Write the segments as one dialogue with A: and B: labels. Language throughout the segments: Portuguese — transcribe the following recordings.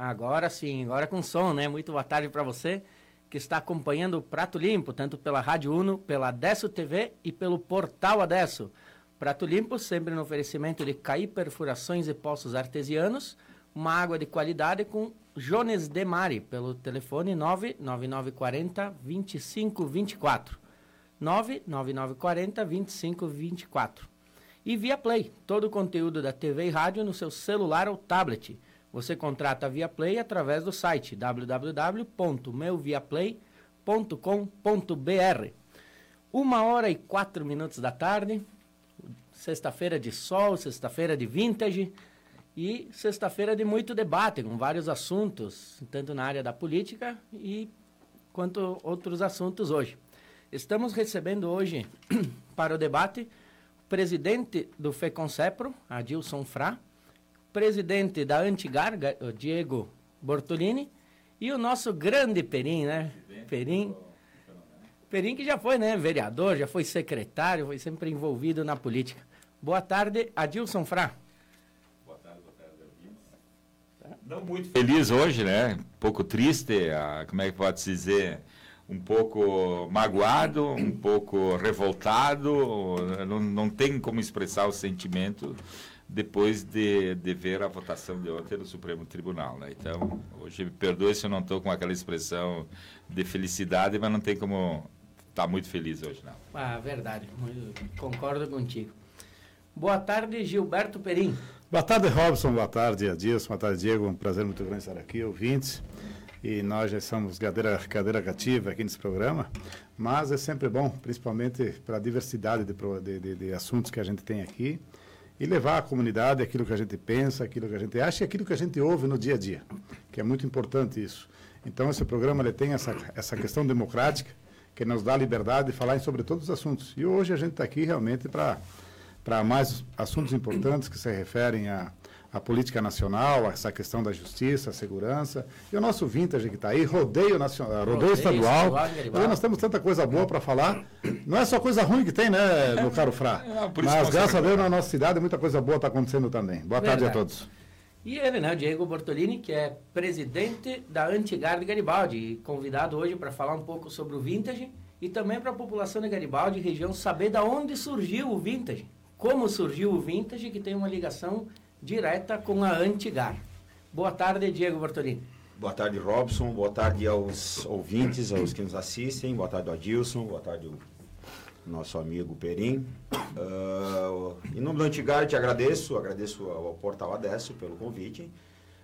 A: Agora sim, agora com som, né? Muito boa tarde para você que está acompanhando o Prato Limpo, tanto pela Rádio Uno, pela Adesso TV e pelo portal Adesso. Prato Limpo sempre no oferecimento de CAI Perfurações e Poços Artesianos, uma água de qualidade com Jones Demari, pelo telefone 99940 2524. 99940 2524. E via Play, todo o conteúdo da TV e rádio no seu celular ou tablet você contrata a Viaplay através do site www.meuviaplay.com.br. Uma hora e quatro minutos da tarde, sexta-feira de sol, sexta-feira de vintage e sexta-feira de muito debate, com vários assuntos, tanto na área da política e quanto outros assuntos hoje. Estamos recebendo hoje para o debate o presidente do FECONCEPRO, Adilson Frá, presidente da Antigarga, o Diego Bortolini, e o nosso grande Perim, né? Perim. Perim que já foi, né, vereador, já foi secretário, foi sempre envolvido na política. Boa tarde, Adilson Frá.
B: Boa tarde, boa tarde, Não muito feliz hoje, né? Um pouco triste, como é que pode se dizer? Um pouco magoado, um pouco revoltado, não, não tem como expressar o sentimento depois de, de ver a votação de ontem do Supremo Tribunal. Né? Então, hoje, me perdoe se eu não estou com aquela expressão de felicidade, mas não tem como estar tá muito feliz hoje, não.
A: Ah, verdade. Concordo contigo. Boa tarde, Gilberto Perim.
C: Boa tarde, Robson. Boa tarde, Adilson. Boa tarde, Diego. Um prazer muito grande estar aqui, ouvintes. E nós já somos cadeira, cadeira cativa aqui nesse programa, mas é sempre bom, principalmente para a diversidade de, de, de, de assuntos que a gente tem aqui e levar à comunidade aquilo que a gente pensa, aquilo que a gente acha e aquilo que a gente ouve no dia a dia, que é muito importante isso. Então, esse programa ele tem essa, essa questão democrática que nos dá a liberdade de falar sobre todos os assuntos. E hoje a gente está aqui realmente para mais assuntos importantes que se referem a a política nacional, essa questão da justiça, a segurança, e o nosso vintage que está aí, rodeio nacional, rodeio, rodeio estadual. estadual nós temos tanta coisa boa para falar. Não é só coisa ruim que tem, né, meu caro Frá? É, Mas graças a Deus na nossa cidade muita coisa boa está acontecendo também. Boa Verdade. tarde a todos.
A: E ele, né, o Diego Bortolini, que é presidente da Antigarde Garibaldi, convidado hoje para falar um pouco sobre o vintage e também para a população de Garibaldi região saber da onde surgiu o vintage, como surgiu o vintage, que tem uma ligação direta com a Antigar. Boa tarde, Diego Bortolini.
D: Boa tarde, Robson. Boa tarde aos ouvintes, aos que nos assistem. Boa tarde, Adilson. Boa tarde, o nosso amigo Perim. Uh, em nome do Antigar, te agradeço. Agradeço ao Portal Adesso pelo convite.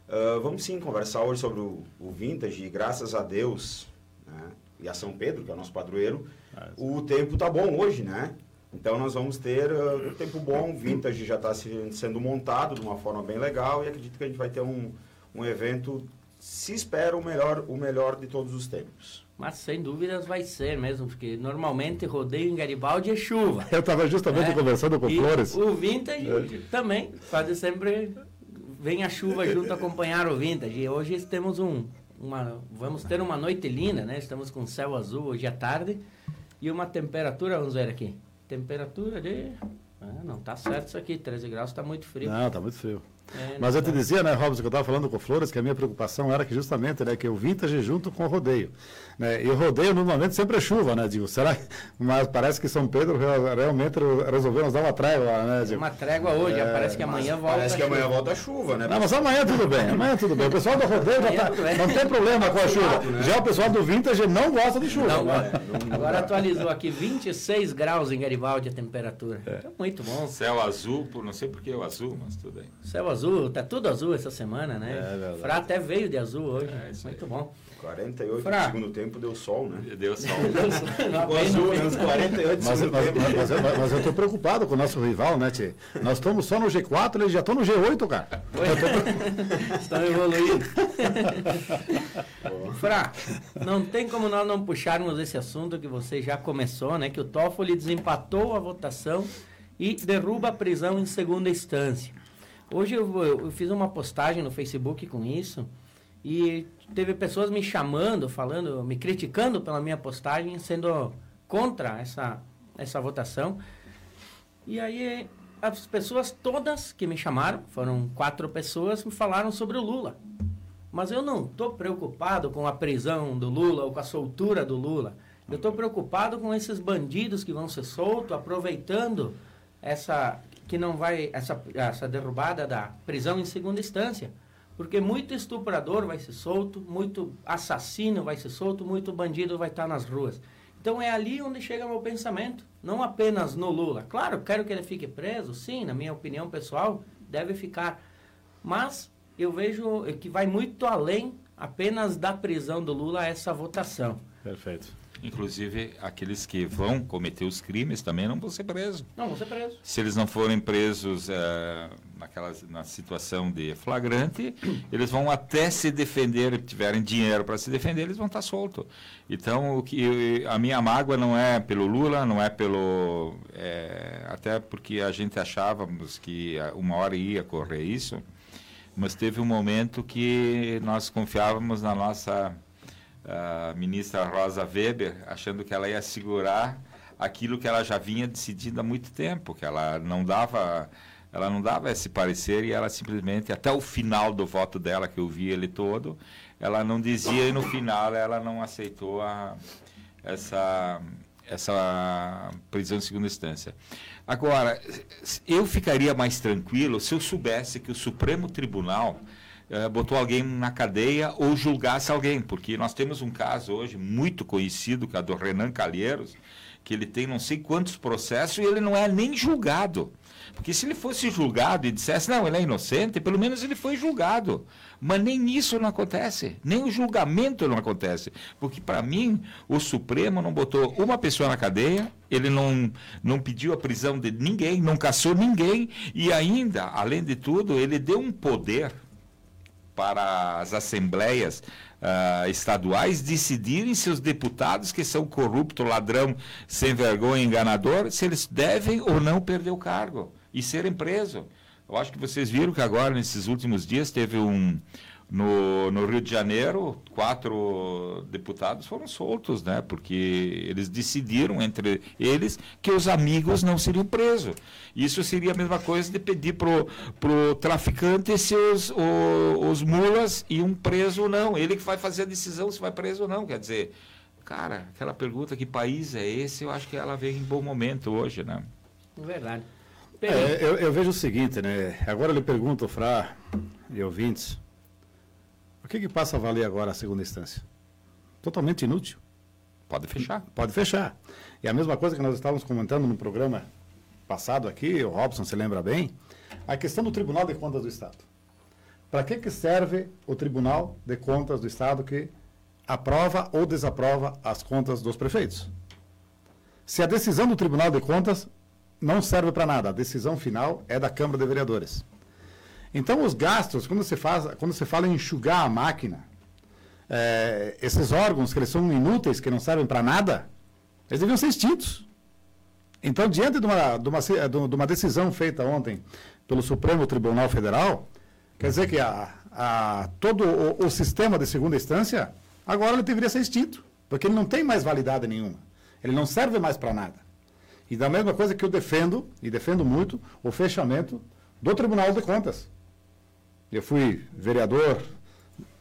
D: Uh, vamos sim conversar hoje sobre o, o vintage. E graças a Deus né, e a São Pedro, que é o nosso padroeiro, ah, o tempo tá bom hoje, né? Então nós vamos ter uh, um tempo bom, vintage já está sendo montado de uma forma bem legal e acredito que a gente vai ter um, um evento, se espera, o melhor, o melhor de todos os tempos.
A: Mas sem dúvidas vai ser mesmo, porque normalmente rodeio em Garibaldi é chuva.
C: Eu estava justamente é. conversando com
A: e
C: Flores.
A: O vintage é. também, quase sempre vem a chuva junto acompanhar o vintage. E hoje temos um, uma, vamos ter uma noite linda, né? Estamos com céu azul hoje à tarde e uma temperatura, vamos ver aqui, Temperatura de. Ah, não, tá certo isso aqui, 13 graus está muito frio.
C: Não, está muito frio. É, Mas eu te dizia, né, Robson, que eu estava falando com o Flores, que a minha preocupação era que justamente, né, que o vintage junto com o rodeio. Né, e o rodeio normalmente sempre é chuva, né, digo, será Mas parece que São Pedro realmente resolveu nos dar uma trégua, né,
A: digo. Uma trégua hoje, é, parece que amanhã volta
D: Parece que amanhã volta a chuva, né?
C: Não, mas amanhã tudo bem, amanhã tudo bem. O pessoal do rodeio já tá, não tem problema com a chuva. Né? Já o pessoal do vintage não gosta de chuva. Não,
A: né? não, Agora atualizou aqui, 26 graus em Garibaldi a temperatura. É. Então, muito bom.
B: Céu azul, por não sei por que o azul, mas tudo bem.
A: Céu azul azul, tá tudo azul essa semana, né?
C: É verdade.
A: Fra até veio de azul hoje.
B: É, isso
A: Muito
B: aí.
A: bom.
D: 48
A: Fra.
D: no segundo tempo deu sol, né?
B: Deu sol.
D: Ficou azul nos 48 do
C: Mas,
D: segundo
C: mas,
D: tempo.
C: mas, mas eu- mas eu estou preocupado com o nosso rival, né, Tchê? Nós estamos só no G4, eles já estão no G8, cara.
A: Estão evoluindo. Fra, não tem como nós não puxarmos esse assunto que você já começou, né? Que o Toffoli desempatou a votação e derruba a prisão em segunda instância. Hoje eu, eu fiz uma postagem no Facebook com isso e teve pessoas me chamando, falando, me criticando pela minha postagem, sendo contra essa, essa votação. E aí as pessoas todas que me chamaram, foram quatro pessoas, me falaram sobre o Lula. Mas eu não estou preocupado com a prisão do Lula ou com a soltura do Lula. Eu estou preocupado com esses bandidos que vão ser soltos, aproveitando essa que não vai essa, essa derrubada da prisão em segunda instância. Porque muito estuprador vai ser solto, muito assassino vai ser solto, muito bandido vai estar nas ruas. Então é ali onde chega meu pensamento, não apenas no Lula. Claro, quero que ele fique preso, sim, na minha opinião pessoal, deve ficar. Mas eu vejo que vai muito além apenas da prisão do Lula essa votação.
C: Perfeito.
B: Inclusive, aqueles que vão cometer os crimes também não vão ser presos.
A: Não, vou ser preso.
B: Se eles não forem presos eh, naquela, na situação de flagrante, eles vão até se defender, tiverem dinheiro para se defender, eles vão estar soltos. Então, o que, a minha mágoa não é pelo Lula, não é pelo. eh, até porque a gente achávamos que ah, uma hora ia correr isso, mas teve um momento que nós confiávamos na nossa a ministra Rosa Weber, achando que ela ia segurar aquilo que ela já vinha decidindo há muito tempo, que ela não dava, ela não dava esse parecer e ela simplesmente até o final do voto dela que eu vi ele todo, ela não dizia e no final ela não aceitou a, essa essa prisão em segunda instância. Agora, eu ficaria mais tranquilo se eu soubesse que o Supremo Tribunal eh, botou alguém na cadeia ou julgasse alguém, porque nós temos um caso hoje muito conhecido, que é do Renan Calheiros, que ele tem não sei quantos processos e ele não é nem julgado. Porque se ele fosse julgado e dissesse, não, ele é inocente, pelo menos ele foi julgado. Mas nem isso não acontece, nem o julgamento não acontece. Porque, para mim, o Supremo não botou uma pessoa na cadeia, ele não, não pediu a prisão de ninguém, não caçou ninguém, e ainda, além de tudo, ele deu um poder para as assembleias ah, estaduais decidirem se os deputados que são corrupto, ladrão, sem vergonha, enganador, se eles devem ou não perder o cargo e serem presos. Eu acho que vocês viram que agora, nesses últimos dias, teve um. No, no Rio de Janeiro, quatro deputados foram soltos, né? Porque eles decidiram entre eles que os amigos não seriam presos. Isso seria a mesma coisa de pedir pro, pro traficante se os, o- os mulas iam preso ou não. Ele que vai fazer a decisão se vai preso ou não. Quer dizer, cara, aquela pergunta, que país é esse? Eu acho que ela veio em bom momento hoje, né?
A: Verdade.
C: É, eu, eu vejo o seguinte, né? Agora eu lhe pergunto, Fra e ouvintes, o que, que passa a valer agora a segunda instância? Totalmente inútil.
B: Pode fechar.
C: Pode fechar. E a mesma coisa que nós estávamos comentando no programa passado aqui, o Robson se lembra bem, a questão do Tribunal de Contas do Estado. Para que, que serve o Tribunal de Contas do Estado que aprova ou desaprova as contas dos prefeitos? Se a decisão do Tribunal de Contas não serve para nada, a decisão final é da Câmara de Vereadores. Então, os gastos, quando você, faz, quando você fala em enxugar a máquina, é, esses órgãos que eles são inúteis, que não servem para nada, eles deviam ser extintos. Então, diante de uma, de, uma, de uma decisão feita ontem pelo Supremo Tribunal Federal, quer dizer que a, a- todo o, o sistema de segunda instância, agora ele deveria ser extinto, porque ele não tem mais validade nenhuma. Ele não serve mais para nada. E da mesma coisa que eu defendo, e defendo muito, o fechamento do Tribunal de Contas. Eu fui vereador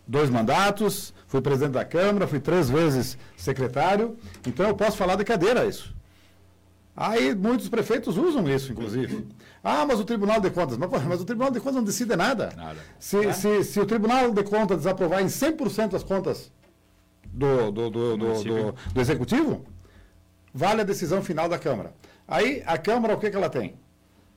C: dois mandatos, fui presidente da Câmara, fui três vezes secretário, então eu posso falar de cadeira isso. Aí muitos prefeitos usam isso, inclusive. Ah, mas o Tribunal de Contas. Mas, mas o Tribunal de Contas não decide nada.
B: Nada.
C: Se, se, se o Tribunal de Contas desaprovar em 100% as contas do, do, do, do, do Executivo, vale a decisão final da Câmara. Aí a Câmara, o que, que ela tem?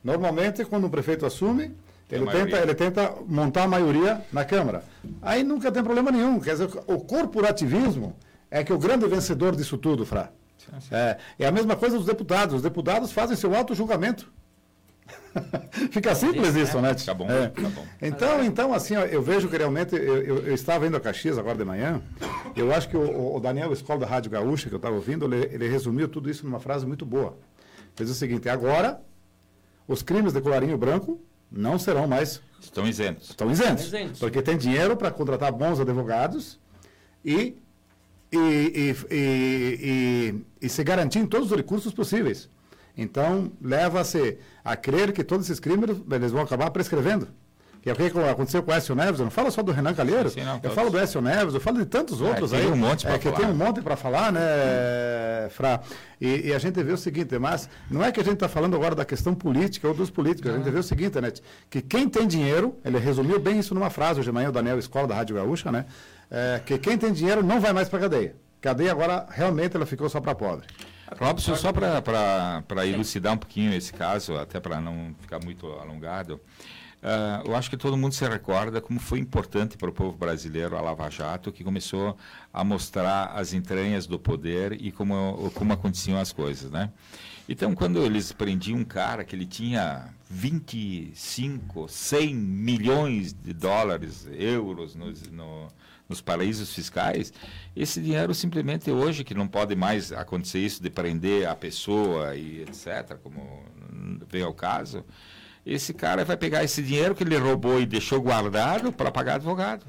C: Normalmente, quando um prefeito assume, Ele tenta, ele tenta montar a maioria na Câmara. Aí nunca tem problema nenhum. Quer dizer, o corporativismo é que é o grande vencedor disso tudo, Fra. É, é a mesma coisa dos deputados. Os deputados fazem seu auto-julgamento. Fica simples isso, né?
B: Fica bom,
C: É.
B: fica bom.
C: Então, então, assim, ó, eu vejo que realmente, eu, eu, eu estava indo a Caxias agora de manhã, eu acho que o, o Daniel Escola da Rádio Gaúcha, que eu estava ouvindo, ele, ele resumiu tudo isso numa frase muito boa. Fez o seguinte, agora, os crimes de colarinho branco não serão mais,
B: Estão isentos.
C: estão isentos,
A: Estão isentos.
C: porque tem dinheiro para contratar bons advogados e, e, e, e, e, e se garantir em todos os recursos possíveis. Então, leva-se a crer que todos esses crimes eles vão acabar prescrevendo. Que é o que aconteceu com o Écio Neves. Eu não falo só do Renan Calheiro.
B: Sim, não,
C: eu falo do Écio Neves, eu falo de tantos outros
B: tem
C: aí.
B: um monte pra
C: é, que
B: falar.
C: tem um monte para falar, né, Fra? E, e a gente vê o seguinte, mas não é que a gente está falando agora da questão política ou dos políticos. A gente vê o seguinte, né? Que quem tem dinheiro, ele resumiu bem isso numa frase hoje de manhã, o Daniel Escola, da Rádio Gaúcha, né? É, que quem tem dinheiro não vai mais para cadeia. Cadeia agora, realmente, ela ficou só para pobre.
B: Robson, só para elucidar um pouquinho esse caso, até para não ficar muito alongado, ah, eu acho que todo mundo se recorda como foi importante para o povo brasileiro a Lava Jato, que começou a mostrar as entranhas do poder e como, como aconteciam as coisas, né? Então, quando eles prendiam um cara que ele tinha 25, 100 milhões de dólares, euros nos, no, nos paraísos fiscais, esse dinheiro simplesmente hoje, que não pode mais acontecer isso de prender a pessoa e etc., como veio ao caso, esse cara vai pegar esse dinheiro que ele roubou e deixou guardado para pagar advogado.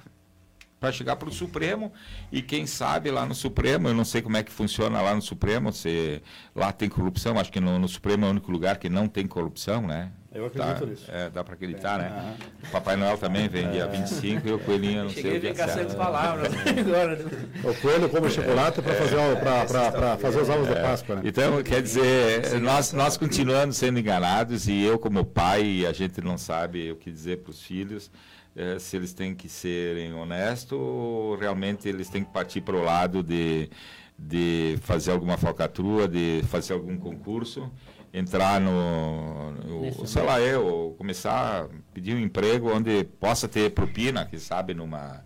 B: Para chegar para o Supremo e quem sabe lá no Supremo, eu não sei como é que funciona lá no Supremo, se lá tem corrupção, acho que no, no Supremo é o único lugar que não tem corrupção, né?
C: Eu acredito
B: Tá,
C: nisso.
B: É, dá para acreditar, né? O Papai Noel também vem dia 25 e o Coelhinho, não sei
A: Cheguei
B: o
A: a
B: dia
A: ficar sem
B: certo.
A: palavras agora.
C: O coelho come chocolate para fazer, o- pra fazer os ovos de Páscoa, né?
B: Então, quer dizer, nós, nós continuamos sendo enganados e eu, como pai, a gente não sabe o que dizer para os filhos, eh, se eles têm que serem honestos ou realmente eles têm que partir para o lado de, de fazer alguma falcatrua, de fazer algum concurso, entrar no, no
A: Nesse
B: sei lá, eu, começar a pedir um emprego onde possa ter propina, que sabe, numa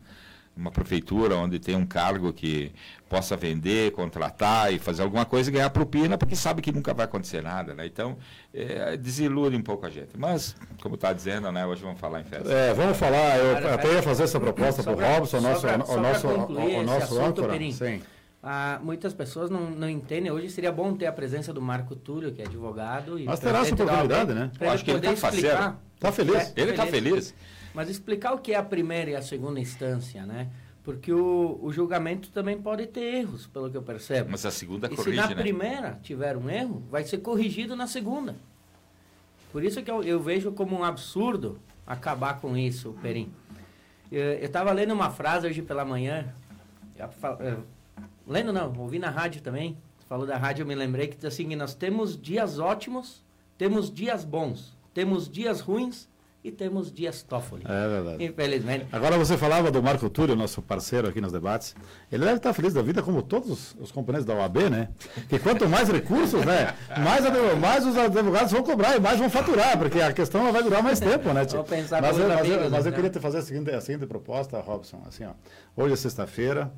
B: uma prefeitura onde tem um cargo que possa vender, contratar e fazer alguma coisa e ganhar propina, porque sabe que nunca vai acontecer nada, né? Então, é, desilude um pouco a gente. Mas, como está dizendo, né? Hoje vamos falar em festa.
C: É, vamos falar, eu até ia fazer essa proposta para o Robson, o nosso, o nosso, o, nosso âncora. Sim.
A: Ah, muitas pessoas não, não entendem. Hoje seria bom ter a presença do Marco Túlio, que é advogado. E
C: Mas terá essa oportunidade, né?
B: Eu acho que ele
A: poder
B: tá faceiro.
A: explicar.
C: Tá feliz?
A: É,
B: Ele está feliz?
A: Mas explicar o que é a primeira e a segunda instância, né? Porque o, o julgamento também pode ter erros, pelo que eu percebo.
B: Mas a segunda
A: e se
B: corrige,
A: na
B: né?
A: primeira tiver um erro, vai ser corrigido na segunda. Por isso que eu, eu vejo como um absurdo acabar com isso, Perim. Eu estava lendo uma frase hoje pela manhã. Lendo não, ouvi na rádio também. Falou da rádio, eu me lembrei que assim, nós temos dias ótimos, temos dias bons, temos dias ruins e temos dias Toffoli.
C: É verdade.
A: Infelizmente.
C: Agora você falava do Marco Túlio, nosso parceiro aqui nos debates. Ele deve estar feliz da vida, como todos os componentes da OAB, né? Que quanto mais recursos, né? Mais, mais os advogados vão cobrar e mais vão faturar, porque a questão vai durar mais tempo, né?
A: Vou pensar
C: mas, eu, mas, eu,
A: amigos,
C: mas eu
A: então.
C: queria te fazer a seguinte, a seguinte proposta, Robson. Assim, ó. Hoje é sexta-feira.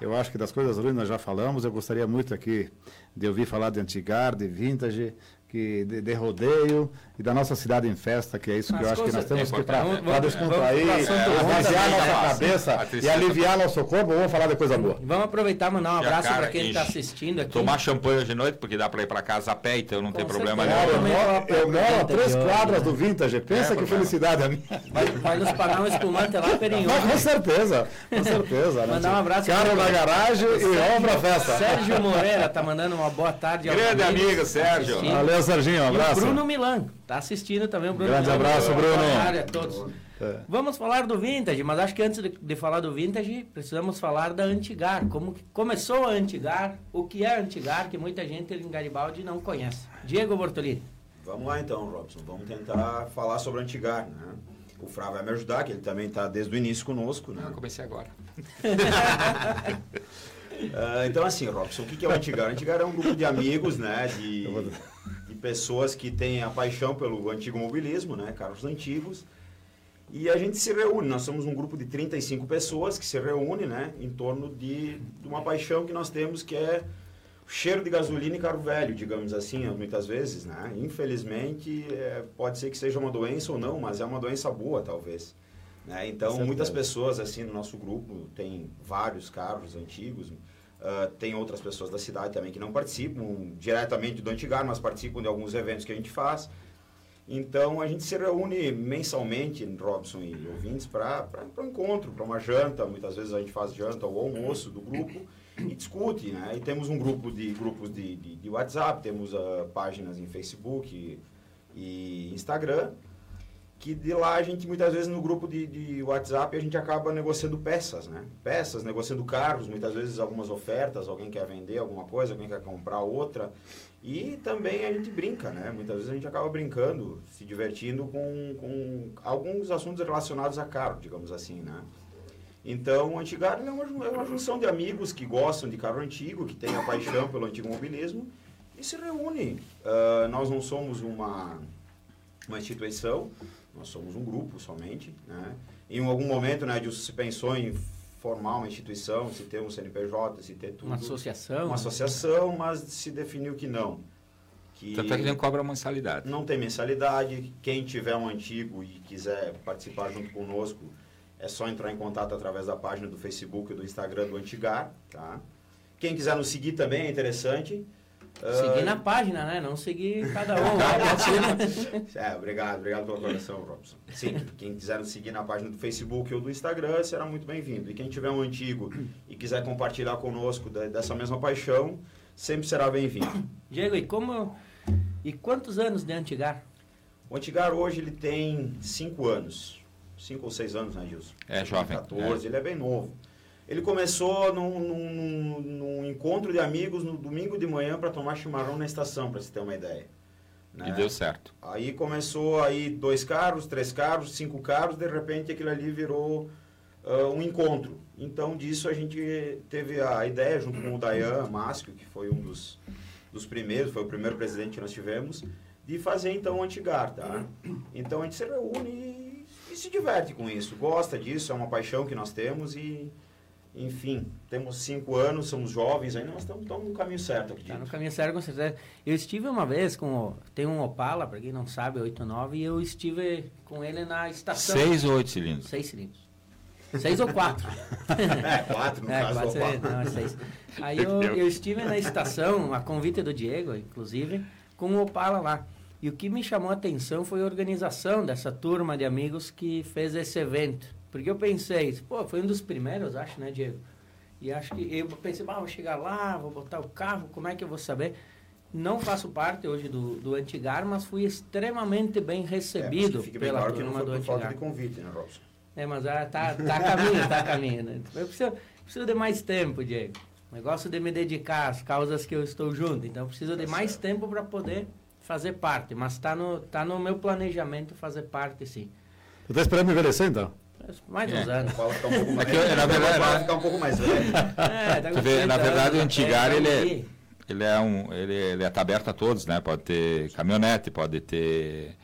C: Eu acho que das coisas ruins nós já falamos. Eu gostaria muito aqui de ouvir falar de Antigar, de Vintage, que, de, de rodeio e da nossa cidade em festa, que é isso que eu acho que nós temos
A: certeza.
C: que para descontrair, esvaziar
A: também,
C: nossa cabeça
B: A
C: e aliviar nosso corpo. Vamos falar de coisa boa.
A: Vamos aproveitar e mandar um
B: a
A: abraço para quem está assistindo aqui.
B: Tomar champanhe hoje de noite, porque dá para ir para casa a pé, então não tem
A: Com
B: problema
A: certeza.
C: Eu
B: nenhum.
C: eu moro a três quadras
A: né?
C: do Vintage. Pensa
B: É,
C: que felicidade a minha.
A: Vai, vai nos pagar um espumante lá, Perinho.
C: Com certeza, com certeza. né,
A: Mandar um abraço
C: Carro na garagem e vamos pra festa.
A: Sérgio Moreira tá mandando uma boa tarde ao
B: Grande amigo, Sérgio.
C: Valeu, Serginho, um
A: E
C: abraço.
A: Bruno Milan tá assistindo também. O Bruno
C: Grande abraço, Bruno.
A: Boa tarde a todos.
C: É.
A: Vamos falar do Vintage, mas acho que antes de, de falar do Vintage, precisamos falar da Antigar. Como que começou a Antigar, o que é a Antigar, que muita gente em Garibaldi não conhece. Diego Bortolini.
D: Vamos lá então, Robson. Vamos tentar falar sobre o Antigar, né? O Frá vai me ajudar, que ele também está desde o início conosco, né?
B: Eu comecei agora.
D: Ah, então, assim, Robson, o que é o Antigar? O Antigar é um grupo de amigos, né? De, de pessoas que têm a paixão pelo antigo mobilismo, né? Carros antigos. E a gente se reúne, nós somos um grupo de 35 pessoas que se reúne né, em torno de, de uma paixão que nós temos que é o cheiro de gasolina e carro velho, digamos assim, muitas vezes. Né? Infelizmente, é, pode ser que seja uma doença ou não, mas é uma doença boa, talvez. Né? Então, muitas pessoas assim no nosso grupo têm vários carros antigos, uh, tem outras pessoas da cidade também que não participam diretamente do Antigar, mas participam de alguns eventos que a gente faz. Então a gente se reúne mensalmente, Robson e ouvintes, para um encontro, para uma janta. Muitas vezes a gente faz janta ou almoço do grupo e discute. Né? E temos um grupo de grupos de, de, de WhatsApp, temos uh, páginas em Facebook e, e Instagram que de lá a gente muitas vezes no grupo de, de WhatsApp a gente acaba negociando peças, né? Peças, negociando carros, muitas vezes algumas ofertas, alguém quer vender alguma coisa, alguém quer comprar outra. E também a gente brinca, né? Muitas vezes a gente acaba brincando, se divertindo com, com alguns assuntos relacionados a carro, digamos assim, né? Então, o Antigar é uma, é uma junção de amigos que gostam de carro antigo, que têm a paixão pelo antigo mobilismo e se reúnem. Uh, nós não somos uma, uma instituição, nós somos um grupo somente, né? Em algum momento, né, Edilson, se pensou em formar uma instituição, se ter um CNPJ, se ter tudo.
A: Uma associação.
D: Uma associação, mas se definiu que não.
B: Que Tanto é que não cobra mensalidade.
D: Não tem mensalidade. Quem tiver um antigo e quiser participar junto conosco, é só entrar em contato através da página do Facebook e do Instagram do Antigar, tá? Quem quiser nos seguir também é interessante.
A: Seguir uh... na página, né? Não seguir cada um. Né?
D: é, obrigado, obrigado pela colaboração, Robson. Sim, quem quiser nos seguir na página do Facebook ou do Instagram será muito bem-vindo. E quem tiver um antigo e quiser compartilhar conosco dessa mesma paixão, sempre será bem-vindo.
A: Diego, e como e quantos anos de Antigar?
D: O Antigar hoje ele tem cinco anos. Cinco ou seis anos, né, Gilson?
B: É, jovem.
D: 14, é. ele é bem novo. Ele começou num, num, num, encontro de amigos no domingo de manhã para tomar chimarrão na estação, para você ter uma ideia.
B: Né? E deu certo.
D: Aí começou aí dois carros, três carros, cinco carros, de repente aquilo ali virou uh, um encontro. Então disso a gente teve a ideia, junto com o Dayan Máscio, que foi um dos, dos primeiros, foi o primeiro presidente que nós tivemos, de fazer então o Antigar, tá? Então a gente se reúne e, e se diverte com isso, gosta disso, é uma paixão que nós temos e enfim, temos cinco anos, somos jovens ainda, mas estamos, estamos no caminho certo,
A: Está no caminho certo, com certeza. Eu estive uma vez com. Tem um Opala, para quem não sabe, 89, e eu estive com ele na estação.
B: Seis ou oito cilindros?
A: Seis cilindros. Seis ou quatro.
D: é, quatro, no é, caso. Quatro,
A: cilindros, não, é seis. Aí eu, eu estive na estação, a convite do Diego, inclusive, com o Opala lá. E o que me chamou a atenção foi a organização dessa turma de amigos que fez esse evento porque eu pensei, pô, foi um dos primeiros, acho, né, Diego? E acho que eu pensei, ah, vou chegar lá, vou botar o carro, como é que eu vou saber? Não faço parte hoje do, do Antigar, mas fui extremamente bem recebido
D: é, pela claro turma do Antigar. falta de convite, né, Robson?
A: É, mas ah, tá, tá a caminho, tá a caminho. Né? Eu preciso, preciso de mais tempo, Diego. Negócio de me dedicar às causas que eu estou junto. Então, preciso de tá mais tempo para poder fazer parte. Mas está no, tá no meu planejamento fazer parte, sim.
C: Você está esperando me envelhecer, então?
A: Mais uns é. anos.
D: Ficar um pouco mais, é na verdade, ficar um pouco mais velho. É,
B: tá vê, na verdade, o Antigar, é, ele é, ele é um, ele, ele é aberto a todos, né? Pode ter caminhonete, pode ter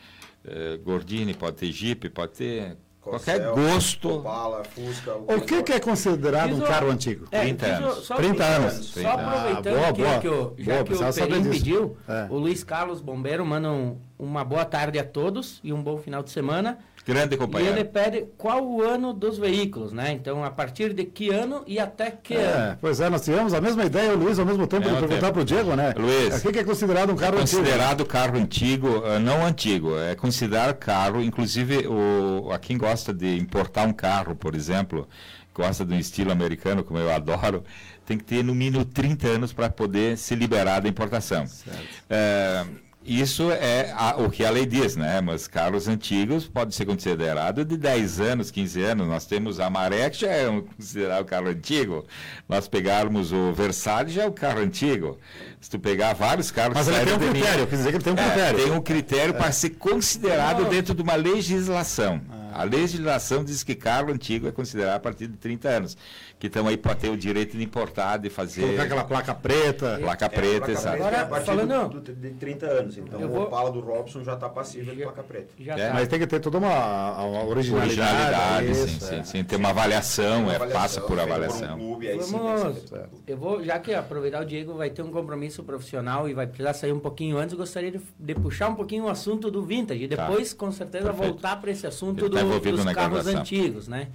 B: uh, Gordini, pode ter Jeep, pode ter Qualquer gosto.
D: Opala, Fusca,
C: o que, que, é considerado um carro antigo?
B: É, 30 anos.
C: Só, 30 anos.
A: Só aproveitando ah, boa, boa, que, eu, já boa, que o Perim pediu, é. o Luiz Carlos Bombeiro manda um, uma boa tarde a todos e um bom final de semana.
B: Grande companheiro.
A: E ele pede qual o ano dos veículos, né? Então, a partir de que ano e até que é, ano.
C: Pois é, nós tivemos a mesma ideia, o Luiz, ao mesmo tempo, é, de perguntar para o Diego, né?
B: Luiz.
C: O que é considerado um carro
B: é
C: antigo?
B: Considerado carro antigo, eh, não antigo, é considerar carro, inclusive, o, a quem gosta de importar um carro, por exemplo, gosta de um estilo americano, como eu adoro, tem que ter no mínimo 30 anos para poder se liberar da importação. Certo. É, isso é a, o que a lei diz, né? Mas carros antigos pode ser considerado de 10 anos, 15 anos. Nós temos a Maré, que já é um, considerado carro antigo. Nós pegarmos o Versalhes, já é o carro antigo. Se tu pegar vários carros...
C: Mas ele tem um critério, quer dizer que ele tem um critério.
B: É, tem um critério é. para ser considerado é. dentro de uma legislação. Ah. A legislação diz que carro antigo é considerado a partir de 30 anos. Que estão aí para ter o direito de importar, de fazer.
C: Colocar aquela placa preta.
B: Placa
D: É,
B: preta,
D: placa
B: exato.
D: preta é a
A: Agora,
D: partir
A: falando-
D: do, do- de 30 anos. Então
A: Eu
D: o
A: vou-
D: Opala do Robson já está passível de placa preta.
A: Já
B: É.
A: tá.
C: Mas tem que ter toda uma, uma originalidade.
B: Originalidade, sim,
C: isso,
B: sim,
C: é.
B: sim. Tem uma avaliação,
D: Uma
B: é,
D: avaliação
B: passa por
D: um
B: avaliação.
D: clube, aí sim
A: Vamos-
D: feito.
A: Eu vou, já que aproveitar o Diego vai ter um compromisso profissional e vai precisar sair um pouquinho antes, gostaria de, de puxar um pouquinho o assunto do vintage. E
B: Tá.
A: depois, com certeza,
B: Perfeito.
A: voltar para esse assunto do-
B: tá envolvido
A: dos carros
B: gravação.
A: antigos, né?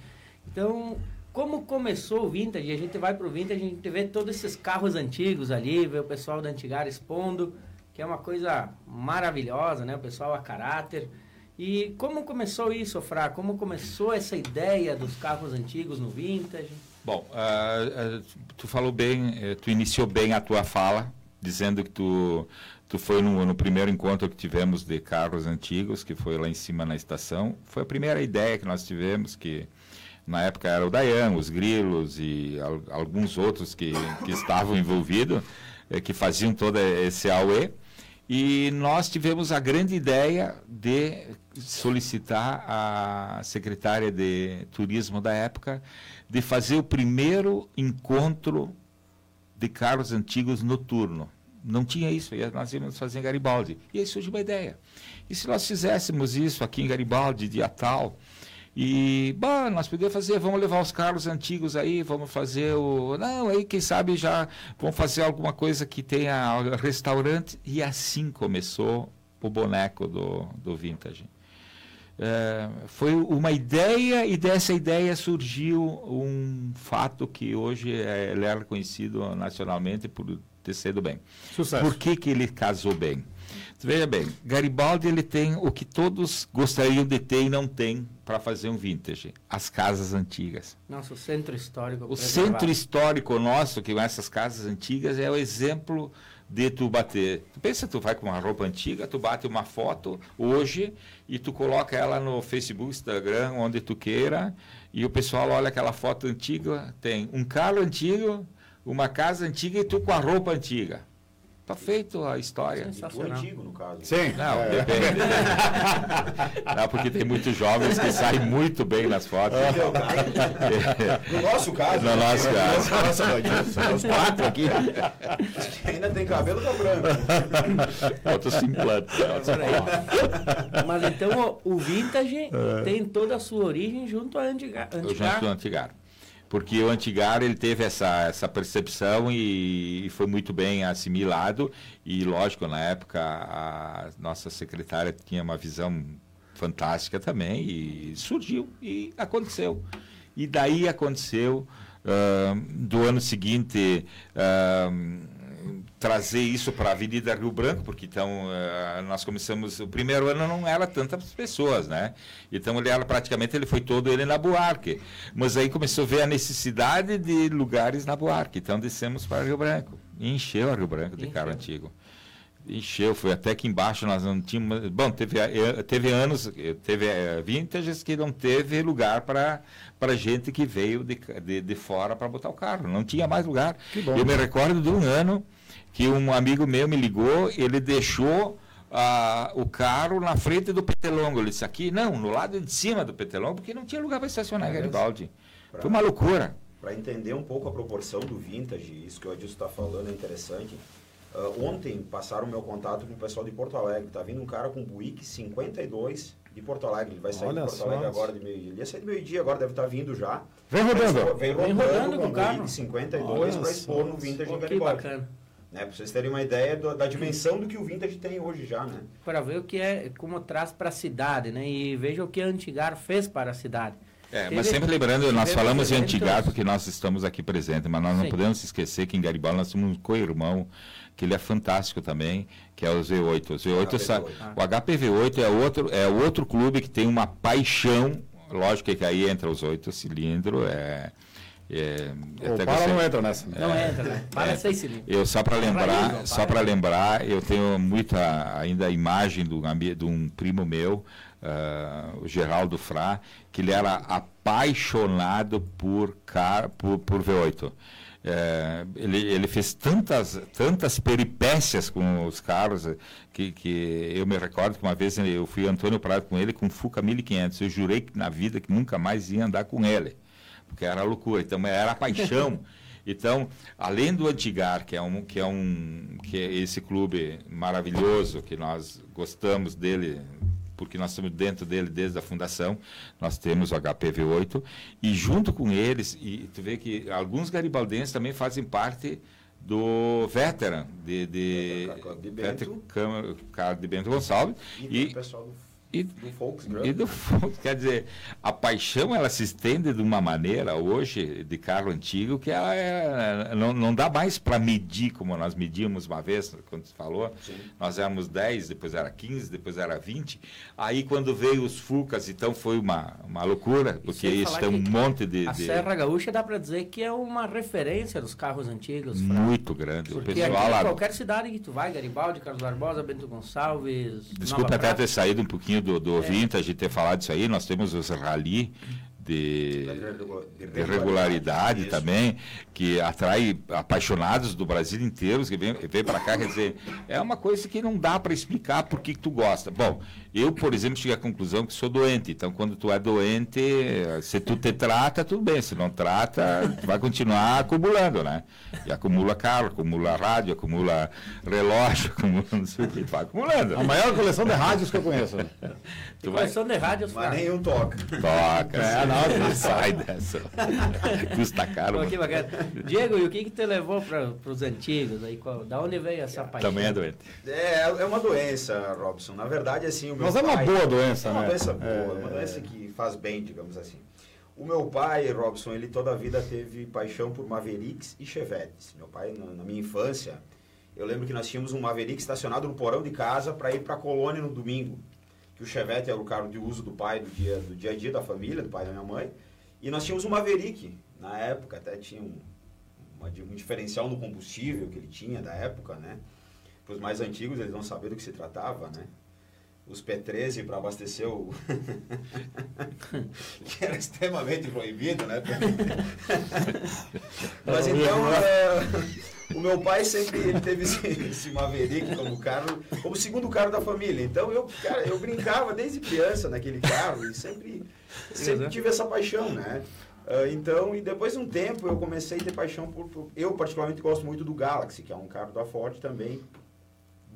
A: Então, como começou o vintage? A gente vai pro vintage, a gente vê todos esses carros antigos ali, vê o pessoal da Antigar expondo, que é uma coisa maravilhosa, né? O pessoal a caráter. E como começou isso, Fra? Como começou essa ideia dos carros antigos no vintage?
B: Bom, ah, ah, tu falou bem, eh, tu iniciou bem a tua fala, dizendo que tu, tu foi no, no primeiro encontro que tivemos de carros antigos, que foi lá em cima na estação. Foi a primeira ideia que nós tivemos, que na época era o Dayan, os Grilos e al- alguns outros que, que estavam envolvidos, eh, que faziam todo esse AUE. E nós tivemos a grande ideia de solicitar à secretária de turismo da época de fazer o primeiro encontro de carros antigos noturno. Não tinha isso, nós íamos fazer em Garibaldi. E aí surgiu uma ideia. E se nós fizéssemos isso aqui em Garibaldi, dia tal, e, bom, nós podíamos fazer, vamos levar os carros antigos aí, vamos fazer o. Não, aí quem sabe já vamos fazer alguma coisa que tenha restaurante. E assim começou o boneco do, do Vintage. É, foi uma ideia e dessa ideia surgiu um fato que hoje é, ele era conhecido nacionalmente por ter sido bem.
C: Sucesso.
B: Por que, que ele casou bem? Veja bem, Garibaldi ele tem o que todos gostariam de ter e não tem para fazer um vintage, as casas antigas.
A: Nosso centro histórico.
B: O
A: preservado.
B: centro histórico nosso, que com essas casas antigas, é o exemplo de tu bater. Tu pensa, tu vai com uma roupa antiga, tu bate uma foto hoje e tu coloca ela no Facebook, Instagram, onde tu queira, e o pessoal olha aquela foto antiga, tem um carro antigo, uma casa antiga e tu com a roupa antiga. Tá feito a história.
A: Sensacional.
D: antigo, no caso.
C: Sim.
B: Não,
C: é.
B: depende. Não, porque tem muitos jovens que saem muito bem nas fotos.
D: No nosso caso.
B: No nosso caso.
D: Nossa, Badinho, os quatro aqui. Ainda tem cabelo tá branco.
B: Outros se implantam.
A: Mas então o, o vintage tem toda a sua origem junto à antiga.
B: Junto Antigar. Porque o Antigar ele teve essa, essa percepção e, e foi muito bem assimilado. E, lógico, na época a nossa secretária tinha uma visão fantástica também e surgiu e aconteceu. E daí aconteceu, ah, do ano seguinte, ah, trazer isso para a Avenida Rio Branco, porque então ah, nós começamos, o primeiro ano não era tantas pessoas, né? Então ele era praticamente, ele foi todo ele na Buarque. Mas aí começou a ver a necessidade de lugares na Buarque, então descemos para Rio Branco. E encheu a Rio Branco de carro antigo. Encheu, foi até que embaixo nós não tínhamos. Bom, teve, eh, teve anos, eh, teve vintages que não teve lugar para gente que veio de, de, de fora para botar o carro. Não tinha mais lugar. Eu me recordo de um ano que um amigo meu me ligou, ele deixou ah, o carro na frente do Petelongo. Ele disse aqui, não, no lado de cima do Petelongo, porque não tinha lugar para estacionar em Garibaldi. Foi uma loucura.
D: Para entender um pouco a proporção do vintage, isso que o Adilson está falando é interessante. Ah, ontem passaram o meu contato com o pessoal de Porto Alegre. Tá vindo um cara com Buick 52 de Porto Alegre. Ele vai sair
C: Olha
D: de Porto. Alegre agora de meio-dia. Ele ia sair de meio-dia, agora deve estar vindo já.
C: Vem rodando.
D: Mas, Vem rodando,
A: rodando
D: com o
A: carro.
D: Buick 52
C: Olha
D: para expor no vintage
A: Pô,
D: em
A: que
D: Garibaldi.
A: bacana.
D: Né, para vocês terem uma ideia do- da dimensão do que o vintage tem hoje já, né?
A: Para ver o que é, como traz para a cidade, né? E veja o que a Antigar fez para a cidade.
B: É,
A: Teve-
B: mas sempre lembrando, nós falamos
A: eventos-
B: Antigar porque nós estamos aqui presentes, mas nós não
A: Sim.
B: podemos esquecer que em Garibaldi nós temos um co-irmão, que ele é fantástico também, que é o Z8. O Z8, sa-
D: HPV8.
B: o HPV8 é outro, é outro clube que tem uma paixão, lógico que aí entra os oito cilindros, é... é
C: O
B: até
C: Opala
B: gostei-
C: não entra nessa.
A: Não entra, né? Para
B: É.
A: seis cilindros.
B: eu só para lembrar, só
A: para.
B: para lembrar, eu tenho muita ainda a imagem do, de um primo meu, ah, o Geraldo Frá, que ele era apaixonado por car, por, por V8. É, ele, ele fez tantas, tantas peripécias com os carros que, que eu me recordo que uma vez eu fui Antônio Prado com ele com Fuca 1500. Eu jurei que na vida que nunca mais ia andar com ele, porque era loucura. Então era paixão. Então, além do Antigar, que é um que é um que é esse clube maravilhoso que nós gostamos dele porque nós estamos dentro dele desde a fundação, nós temos o HPV8, e junto com eles, e tu vê que alguns garibaldenses também fazem parte do Veteran, de, de,
D: de Bento.
B: Veteran, de Bento Gonçalves,
D: e, e o pessoal do
B: e do Volkswagen. E do Quer dizer, a paixão ela se estende de uma maneira hoje de carro antigo que ela é, não, não dá mais para medir como nós medíamos uma vez, quando você falou. Sim. Nós éramos 10, depois era 15, depois era 20. Aí quando veio os Fucas, então foi uma, uma loucura, porque isso tem um monte de.
A: A
B: de...
A: Serra Gaúcha dá para dizer que é uma referência dos carros antigos.
B: Muito grande.
A: Porque o pessoal lá... qualquer cidade que tu vai, Garibaldi, Carlos Barbosa, Bento Gonçalves.
B: Desculpa até ter saído um pouquinho do, do é. vintage ter falado isso aí, nós temos os rally de, de regularidade também, que atrai apaixonados do Brasil inteiro, que vem, vem para cá, quer dizer, é uma coisa que não dá para explicar por que, tu gosta. Bom, eu, por exemplo, cheguei à conclusão que sou doente, então quando tu é doente, se tu te trata, tudo bem, se não trata, tu vai continuar acumulando, né? E acumula carro, acumula rádio, acumula relógio, acumula não sei o que, vai acumulando.
C: A maior coleção de rádios que eu conheço.
A: Tu vai... Coleção de rádios,
D: Mas nenhum toca.
B: Toca. É, não, sai dessa. Custa caro.
A: Pô, que bacana. Diego, e o que que te levou para os antigos? Aí, qual, da onde veio essa paixão?
B: Também é doente.
D: É, é uma doença, Robson. Na verdade, assim, o meu
C: Mas
D: pai...
C: é uma boa doença,
D: é
C: né?
D: É uma doença boa, é uma doença que faz bem, digamos assim. O meu pai, Robson, ele toda a vida teve paixão por Mavericks e Chevettes. Meu pai, na, na minha infância, eu lembro que nós tínhamos um Maverick estacionado no porão de casa para ir para a colônia no domingo. Que o Chevette era o carro de uso do pai do dia, do dia a dia da família, do pai da minha mãe. E nós tínhamos um Maverick, na época, até tinha um, uma, um diferencial no combustível que ele tinha da época, né? Para os mais antigos, eles vão saber do que se tratava, né? Os P13 para abastecer o. que era extremamente proibido, né? Mas então, uh, o meu pai sempre ele teve esse, esse Maverick como carro, como segundo carro da família. Então eu, cara, eu brincava desde criança naquele carro e sempre sempre tive essa paixão, né? Uh, então, e depois de um tempo eu comecei a ter paixão por, por, Eu, particularmente, gosto muito do Galaxy, que é um carro da Ford também,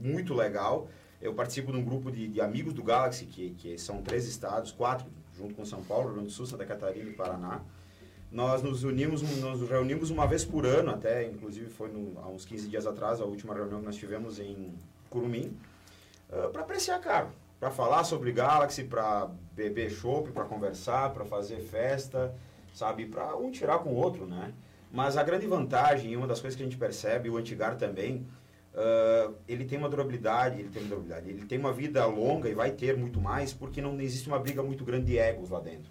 D: muito legal. Eu participo de um grupo de, de amigos do Galaxy, que, que são três estados, quatro, junto com São Paulo, Rio Grande do Sul, Santa Catarina e Paraná. Nós nos unimos, nos reunimos uma vez por ano, até, inclusive foi no, há uns 15 dias atrás, a última reunião que nós tivemos em Curumim, uh, para apreciar carro para falar sobre Galaxy, para beber chopp, para conversar, para fazer festa, sabe, para um tirar com o outro, né? Mas a grande vantagem, e uma das coisas que a gente percebe, o Antigar também, uh, ele tem uma durabilidade, ele tem uma durabilidade, ele tem uma vida longa e vai ter muito mais, porque não existe uma briga muito grande de egos lá dentro.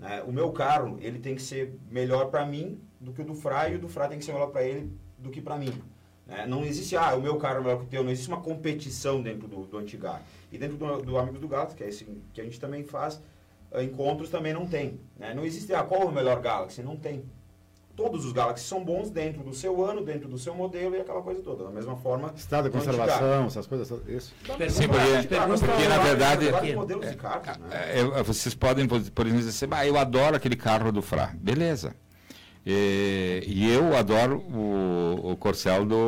D: Né? O meu carro, ele tem que ser melhor para mim do que o do Fra, e o do Fra tem que ser melhor para ele do que para mim. Né? Não existe, ah, o meu carro é melhor que o teu, não existe uma competição dentro do, do Antigar. E dentro do, do Amigos do Galaxy, que é esse que a gente também faz, uh, encontros também não tem. Né? Não existe, ah, qual é o melhor Galaxy? Não tem. Todos os Galaxy são bons dentro do seu ano, dentro do seu modelo e aquela coisa toda. Da mesma forma.
C: Estado de conservação, essas coisas. Isso.
B: Sim, porque, porque na verdade.
D: Modelos de carros, né?
B: é, é, vocês podem, por exemplo, dizer, ah, eu adoro aquele carro do Fra. Beleza. E, e eu adoro o, o Corcel do,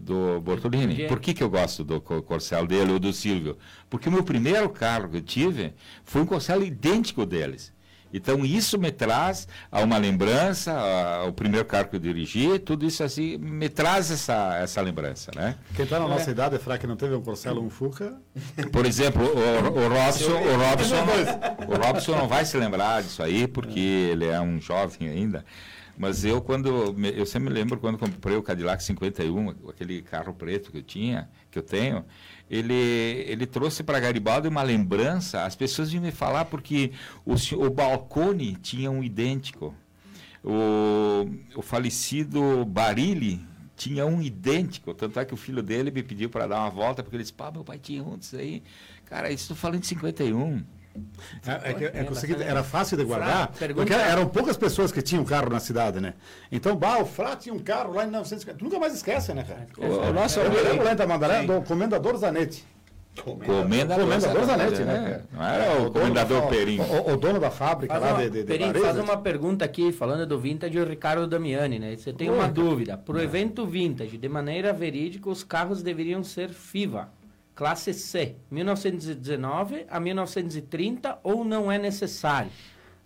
B: do Bortolini. Por que, que eu gosto do Corcel dele ou do Silvio? Porque o meu primeiro carro que eu tive foi um Corcel idêntico deles. Então, isso me traz a uma lembrança, ao primeiro carro que eu dirigi, tudo isso assim, me traz essa, essa lembrança, né?
C: Quem está na nossa é. idade, é que não teve um Corcel ou um Fuca?
B: Por exemplo, o, o, Robson, o, Robson, o Robson não vai se lembrar disso aí, porque ele é um jovem ainda, mas eu, quando. Eu sempre me lembro quando comprei o Cadillac 51, aquele carro preto que eu tinha, que eu tenho, ele, ele trouxe para Garibaldi uma lembrança. As pessoas vinham me falar porque o, o balcone tinha um idêntico. O, o falecido Barilli tinha um idêntico. Tanto é que o filho dele me pediu para dar uma volta, porque ele disse: pá, meu pai tinha um disso aí. Cara, isso estou falando de 51.
C: É, é é que o seguinte, era fácil de guardar, porque eram poucas pessoas que tinham carro na cidade, né? Então, bah, o Frá tinha um carro lá em 1950. Tu nunca mais esquece, né, cara?
B: O, o nosso
C: Eu me
B: amigo-
C: lembro lá em Tamandaré do Comendador Zanetti.
B: Comendador,
C: Comendador Zanetti,
B: é,
C: né? cara?
B: Não era o
C: dono
B: comendador
C: da-
B: Perim.
C: O, o dono da fábrica
A: Faz
C: lá
A: uma,
C: de, de,
A: Perim, faz uma pergunta aqui, falando do vintage, o Ricardo Damiani, né? Você tem uma dúvida. Para o evento vintage, de maneira verídica, os carros deveriam ser FIVA, classe C, 1919 a 1930, ou não é necessário?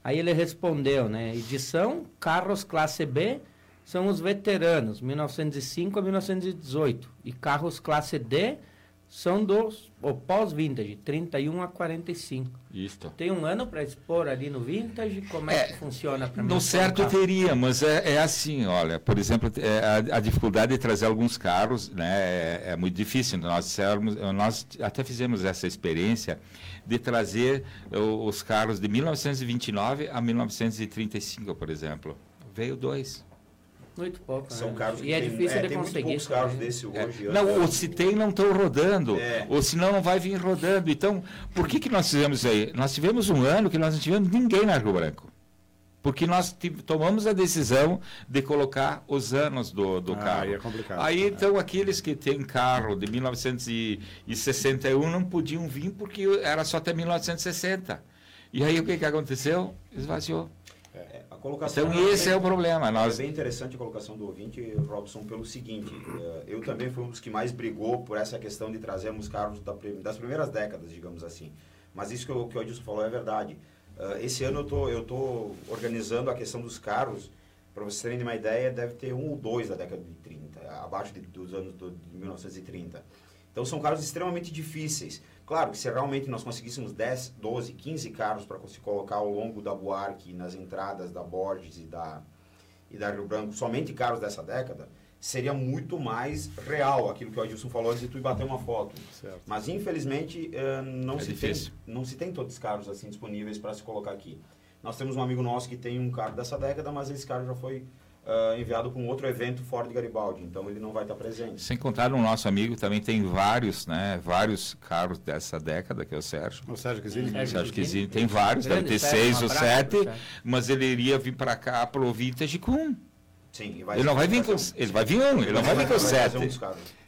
A: Aí ele respondeu, né? Edição, carros classe B são os veteranos, 1905 a 1918. E carros classe D são dos o pós-vintage, 31 a 45.
B: Isto.
A: Tem um ano para expor ali no Vintage? Como é,
B: É,
A: que funciona para mim?
B: No certo teria, mas é, é assim, olha, por exemplo, é, a, a dificuldade de trazer alguns carros né, é, é muito difícil. Nós, nós até fizemos essa experiência de trazer o- os carros de 1929 a 1935, por exemplo. Veio dois.
A: Muito pouco.
D: São
A: né?
D: carros
A: E é
D: tem-
A: difícil de
D: tem muito
A: conseguir.
D: poucos carros
A: também.
D: desse
B: É,
D: hoje.
B: não,
D: andam.
B: ou se tem, não estão rodando.
D: É.
B: Ou senão não vai vir rodando. Então, por que, que nós fizemos isso aí? Nós tivemos um ano que nós não tivemos ninguém na Rio Branco. Porque nós tomamos a decisão de colocar os anos do, do
C: Ah,
B: carro.
C: aí é complicado.
B: Aí,
C: É.
B: então, aqueles que têm carro de 1961 não podiam vir porque era só até 1960. E aí, o que, que aconteceu? Esvaziou.
D: É, colocação
B: Então, esse
D: bem-
B: é o problema.
D: É
B: Nós,
D: bem interessante a colocação do ouvinte, Robson, pelo seguinte: eh, eu também fui um dos que mais brigou por essa questão de trazermos carros das primeiras décadas, digamos assim. Mas isso que, o- que o Adilson falou é verdade. Eh, esse ano eu tô, eu tô organizando a questão dos carros, para vocês terem uma ideia, deve ter um ou dois da década de 30, abaixo de- dos anos do- de 1930. Então são carros extremamente difíceis. Claro que se realmente nós conseguíssemos 10, 12, 15 carros para se colocar ao longo da Buarque, nas entradas da Borges e da, e da Rio Branco, somente carros dessa década, seria muito mais real aquilo que o Adilson falou de tu ir bater uma foto.
C: Certo.
D: Mas infelizmente eh, não,
B: É
D: se
B: difícil.
D: tem, não se tem todos os carros assim disponíveis para se colocar aqui. Nós temos um amigo nosso que tem um carro dessa década, mas esse carro já foi ah, enviado para um outro evento fora de Garibaldi, então ele não vai estar presente.
B: sem contar o nosso amigo, também tem vários, né? Vários carros dessa década, que é o Sérgio.
C: O Sérgio Quisini.
A: Sérgio
B: Você acha que
A: Quisini.
B: existe? Tem vários, deve ter
A: Sérgio,
B: seis ou sete,
A: Sérgio.
B: mas ele iria vir para cá pro Vintage com um.
D: Sim, e
B: Ele não vai vir com,
D: um-
B: ele vai vir um, ele não vai vir com sete.
D: um.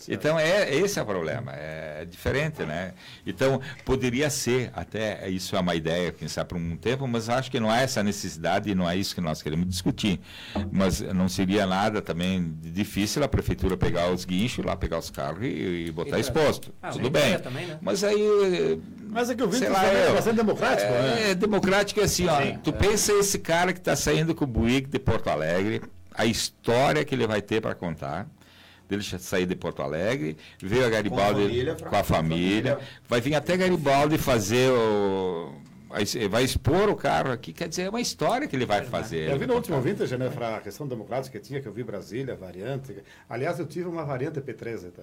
B: Então é esse é o problema, é diferente, né? Então poderia ser até isso é uma ideia, quem sabe por um tempo, mas acho que não é essa necessidade e não é isso que nós queremos discutir. Mas não seria nada também difícil a prefeitura pegar os guinchos lá, pegar os carros e, e botar
A: E
B: exposto.
A: Ah,
B: Tudo bem.
A: também, né?
B: Mas aí
C: Mas é que o
B: Sei
C: Vintage
B: lá,
C: é
B: eu-
C: bastante democrático, né?
B: é, democrático é assim, ó.
D: Sim.
B: tu pensa esse cara que está saindo com o Buick de Porto Alegre, a história que ele vai ter para contar, dele sair de Porto Alegre, veio a Garibaldi
D: família,
B: com a família,
D: família.
B: vai vir até Garibaldi fazer o. vai- Vai expor o carro aqui, quer dizer, é uma história que ele vai fazer.
C: Eu vi no último Vintage, né, para a questão democrática que tinha, que eu vi Brasília, variante. Aliás, eu tive uma variante P13, tá?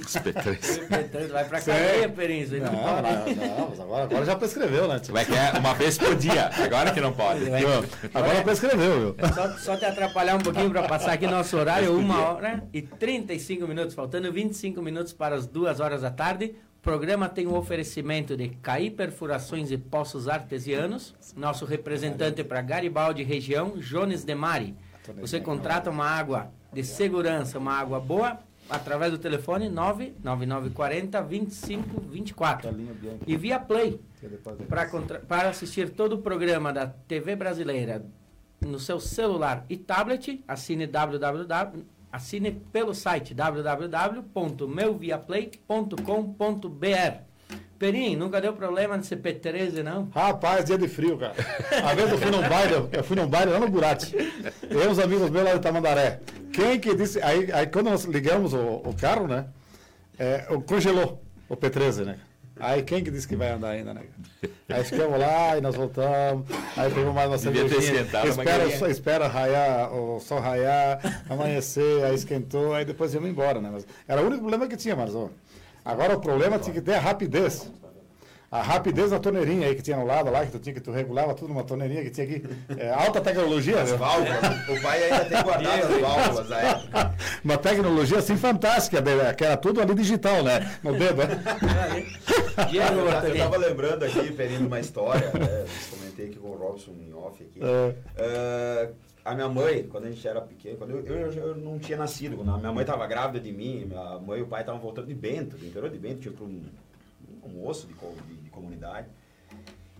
B: Os P3.
A: Então, Vai pra
C: Sério?
A: cadeia, aí
C: Não,
A: não
C: não, mas agora, agora já prescreveu, né? tio?
B: Vai que é uma vez por dia, agora que não pode.
A: Vai.
C: Agora prescreveu, viu?
A: Só, só te atrapalhar um pouquinho para passar aqui nosso horário, uma hora e 35 minutos, faltando 25 minutos para as duas horas da tarde. O programa tem um oferecimento de CAI Perfurações e Poços Artesianos. Nosso representante para Garibaldi região, Jones Demari. Você contrata uma água de segurança, uma água boa, através do telefone 99940 2524. E via Play, para contra- para assistir todo o programa da TV brasileira no seu celular e tablet, assine www assine pelo site www.meuviaplay.com.br. Perim, nunca deu problema de CP13, não?
C: Rapaz, dia de frio, cara. A vez eu fui num baile, eu fui num baile lá no Burati. Eu e uns amigos meus lá de Tamandaré. Quem que disse. Aí, aí quando nós ligamos o, o carro, né? É, congelou o P13, né? Aí quem que disse que vai andar ainda, né? Aí ficamos lá e nós voltamos. Aí pegamos mais uma cervejinha. Espera, só espera raiar, o sol raiar, amanhecer, aí esquentou, aí depois íamos embora, né? Mas era o único problema que tinha, mas ó, agora o problema tinha que ter a rapidez. A rapidez na torneirinha aí que tinha no lado lá, que tu tinha que tu regulava tudo numa torneirinha que tinha aqui. É, alta tecnologia,
D: As
C: né?
D: válvulas, o pai ainda tem guardado as válvulas da época.
C: Uma tecnologia assim fantástica, né? que era tudo ali digital, né? No dedo, né?
D: Eu estava lembrando aqui, perindo uma história, né? Eu comentei aqui com o Robson em off aqui.
C: É.
D: Eh, a minha mãe, quando a gente era pequeno, quando eu, eu, eu não tinha nascido, quando a minha mãe estava grávida de mim, minha mãe e o pai estavam voltando de Bento, do interior de Bento, tipo um, um almoço de- de comunidade.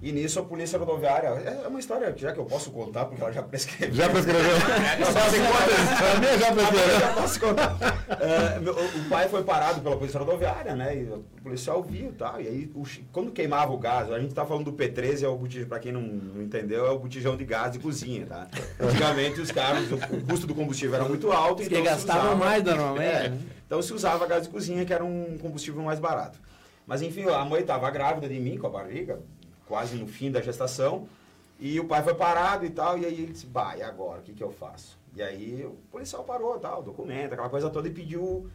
D: E nisso a polícia rodoviária, é uma história que já que eu posso contar, porque ela já prescreveu.
C: Já prescreveu? A minha já
D: Eu
C: prescreveu.
D: já posso contar. É, meu- o pai foi parado pela polícia rodoviária, né? E o policial viu e tal. E aí, o quando queimava o gás, a gente tá falando do P13, é o botijão, pra quem não, não entendeu, é o botijão de gás de cozinha, tá? Antigamente os carros, o, o custo do combustível era muito alto,
A: Porque
D: então se
A: gastavam mais normalmente,
D: É,
A: né?
D: então se usava gás de cozinha, que era um combustível mais barato. Mas enfim, a mãe estava grávida de mim, com a barriga, quase no fim da gestação, e o pai foi parado e tal, e aí ele disse, bah, e agora, o que, que eu faço? E aí o policial parou, tal, documento, aquela coisa toda, e pediu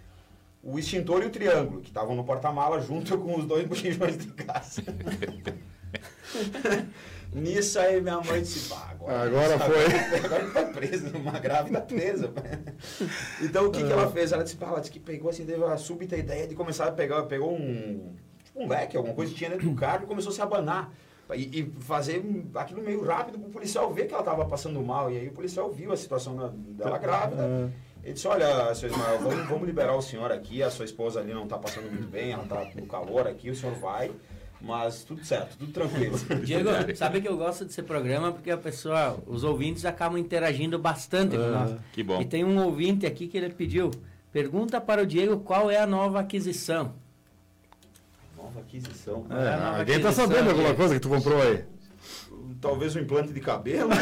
D: o extintor e o triângulo, que estavam no porta-mala junto com os dois botijões de gás. Nisso aí minha mãe disse, pá, agora,
C: Agora foi.
D: Agora ele foi preso, uma grávida presa. então o que, que ela fez? Ela disse, pá, ela disse que pegou assim, teve a súbita ideia de começar a pegar, pegou um, tipo um leque, alguma coisa que tinha dentro do carro e começou a se abanar. E, e fazer aquilo meio rápido para o policial ver que ela estava passando mal. E aí o policial viu a situação da- dela grávida. Ele disse, olha, seu Ismael, vamos, vamos liberar o senhor aqui, a sua esposa ali não está passando muito bem, ela está no calor aqui, o senhor vai, mas tudo certo, tudo tranquilo.
A: Diego, sabe que eu gosto desse programa porque a pessoa, os ouvintes acabam interagindo bastante com nós.
B: Que bom.
A: E tem um ouvinte aqui que ele pediu, pergunta para o Diego qual é a nova aquisição.
D: Nova aquisição.
A: É, a nova
C: alguém tá
A: aquisição,
C: sabendo alguma
A: Diego.
C: coisa que tu comprou aí?
D: Talvez um implante de cabelo.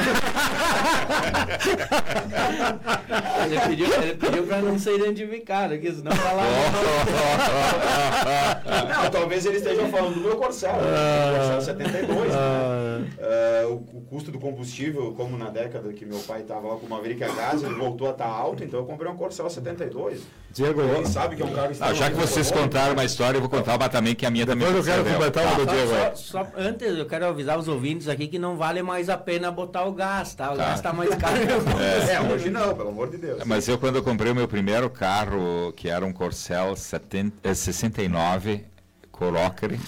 A: Ele pediu, ele pediu para não ser identificado aqui, senão falar.
D: Não, talvez ele esteja falando do meu Corcel, né? do Corcel 72, né? É, o, o custo do combustível, como na década que meu pai estava lá com uma Maverick a gás, ele voltou a estar alto, então eu comprei um Corcel 72.
C: Diego,
D: Ele sabe que é um carro
B: Ah, já que vocês contaram uma história, eu vou contar uma também, que a minha também
C: depois eu quero completar uma do Diego aí.
A: Só, só- antes, eu quero avisar os ouvintes aqui que não vale mais a pena botar o gás, tá? O gás tá mais caro.
D: É, hoje não, pelo amor de Deus.
B: Mas eu, quando eu comprei o meu primeiro carro, que era um Corcel 70, eh, 69 Corocre,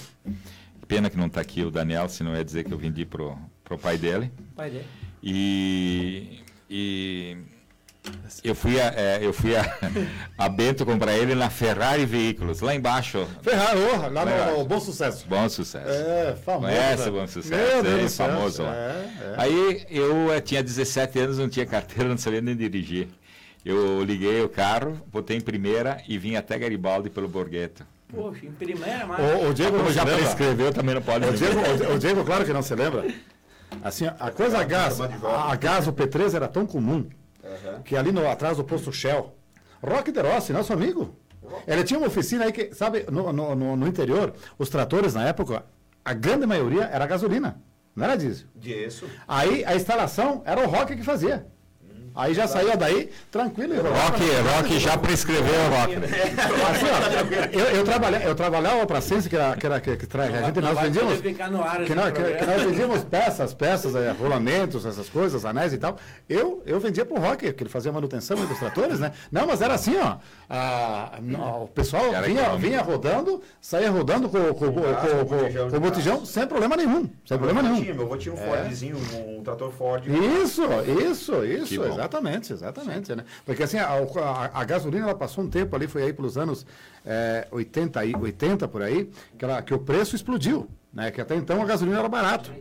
B: pena que não está aqui o Daniel, senão ia dizer que eu vendi pro, pro pai dele.
A: Vai ver.
B: E, e eu fui, a, eh, eu fui a, a Bento comprar ele na Ferrari Veículos, lá embaixo.
C: Ferraro, lá no,
B: Ferrari.
C: Bom Sucesso.
B: Bom sucesso.
C: É, famoso.
B: Conhece
C: né?
B: o Bom Sucesso?
C: Meu Deus
B: É, famoso lá.
C: É, é.
B: Aí eu eh, tinha 17 anos, não tinha carteira, não sabia nem dirigir. Eu liguei o carro, botei em primeira e vim até Garibaldi pelo Borghetto.
A: Poxa, em primeira, mas.
C: O, o Diego
B: Como
C: não
B: já prescreveu, também não pode
C: O Diego, o, o Diego, claro que não se lembra. Assim, a coisa a gás, a, a gás, o P3 era tão comum
D: Aham.
C: que ali no, atrás do posto Shell, Rock de Rossi, nosso amigo, ele tinha uma oficina aí que, sabe, no, no, no- no interior, os tratores na época, a grande maioria era gasolina, não era diesel.
D: Disso.
C: Aí a instalação era o Rock que fazia. Aí já saía daí, tranquilo. e rodava.
B: Rock, Rock já prescreveu o Rock. né?
C: Assim, ó, eu, eu, trabalhava, eu trabalhava para a Sense, que, era, que, era, que, que a gente, nós vendíamos. Que nós, que, que nós vendíamos peças, peças, eh, rolamentos, essas coisas, anéis e tal. Eu, eu vendia pro Rock, que ele fazia manutenção dos tratores, né? Não, mas era assim, ó. a- não, o pessoal
B: Era
C: vinha, vinha rodando, saía rodando com, com, com, com,
D: com botijão
C: com o botijão, sem problema nenhum. Sem problema nenhum.
D: meu avô tinha um Fordzinho, um, trator Ford.
C: Isso, isso, isso,
B: bom.
C: Exatamente, exatamente, né? Porque assim, a, a- a gasolina ela passou um tempo ali, foi aí pelos anos eh, 80, aí- 80 por aí, que, ela, que o preço explodiu, né? Que até então a gasolina era barato.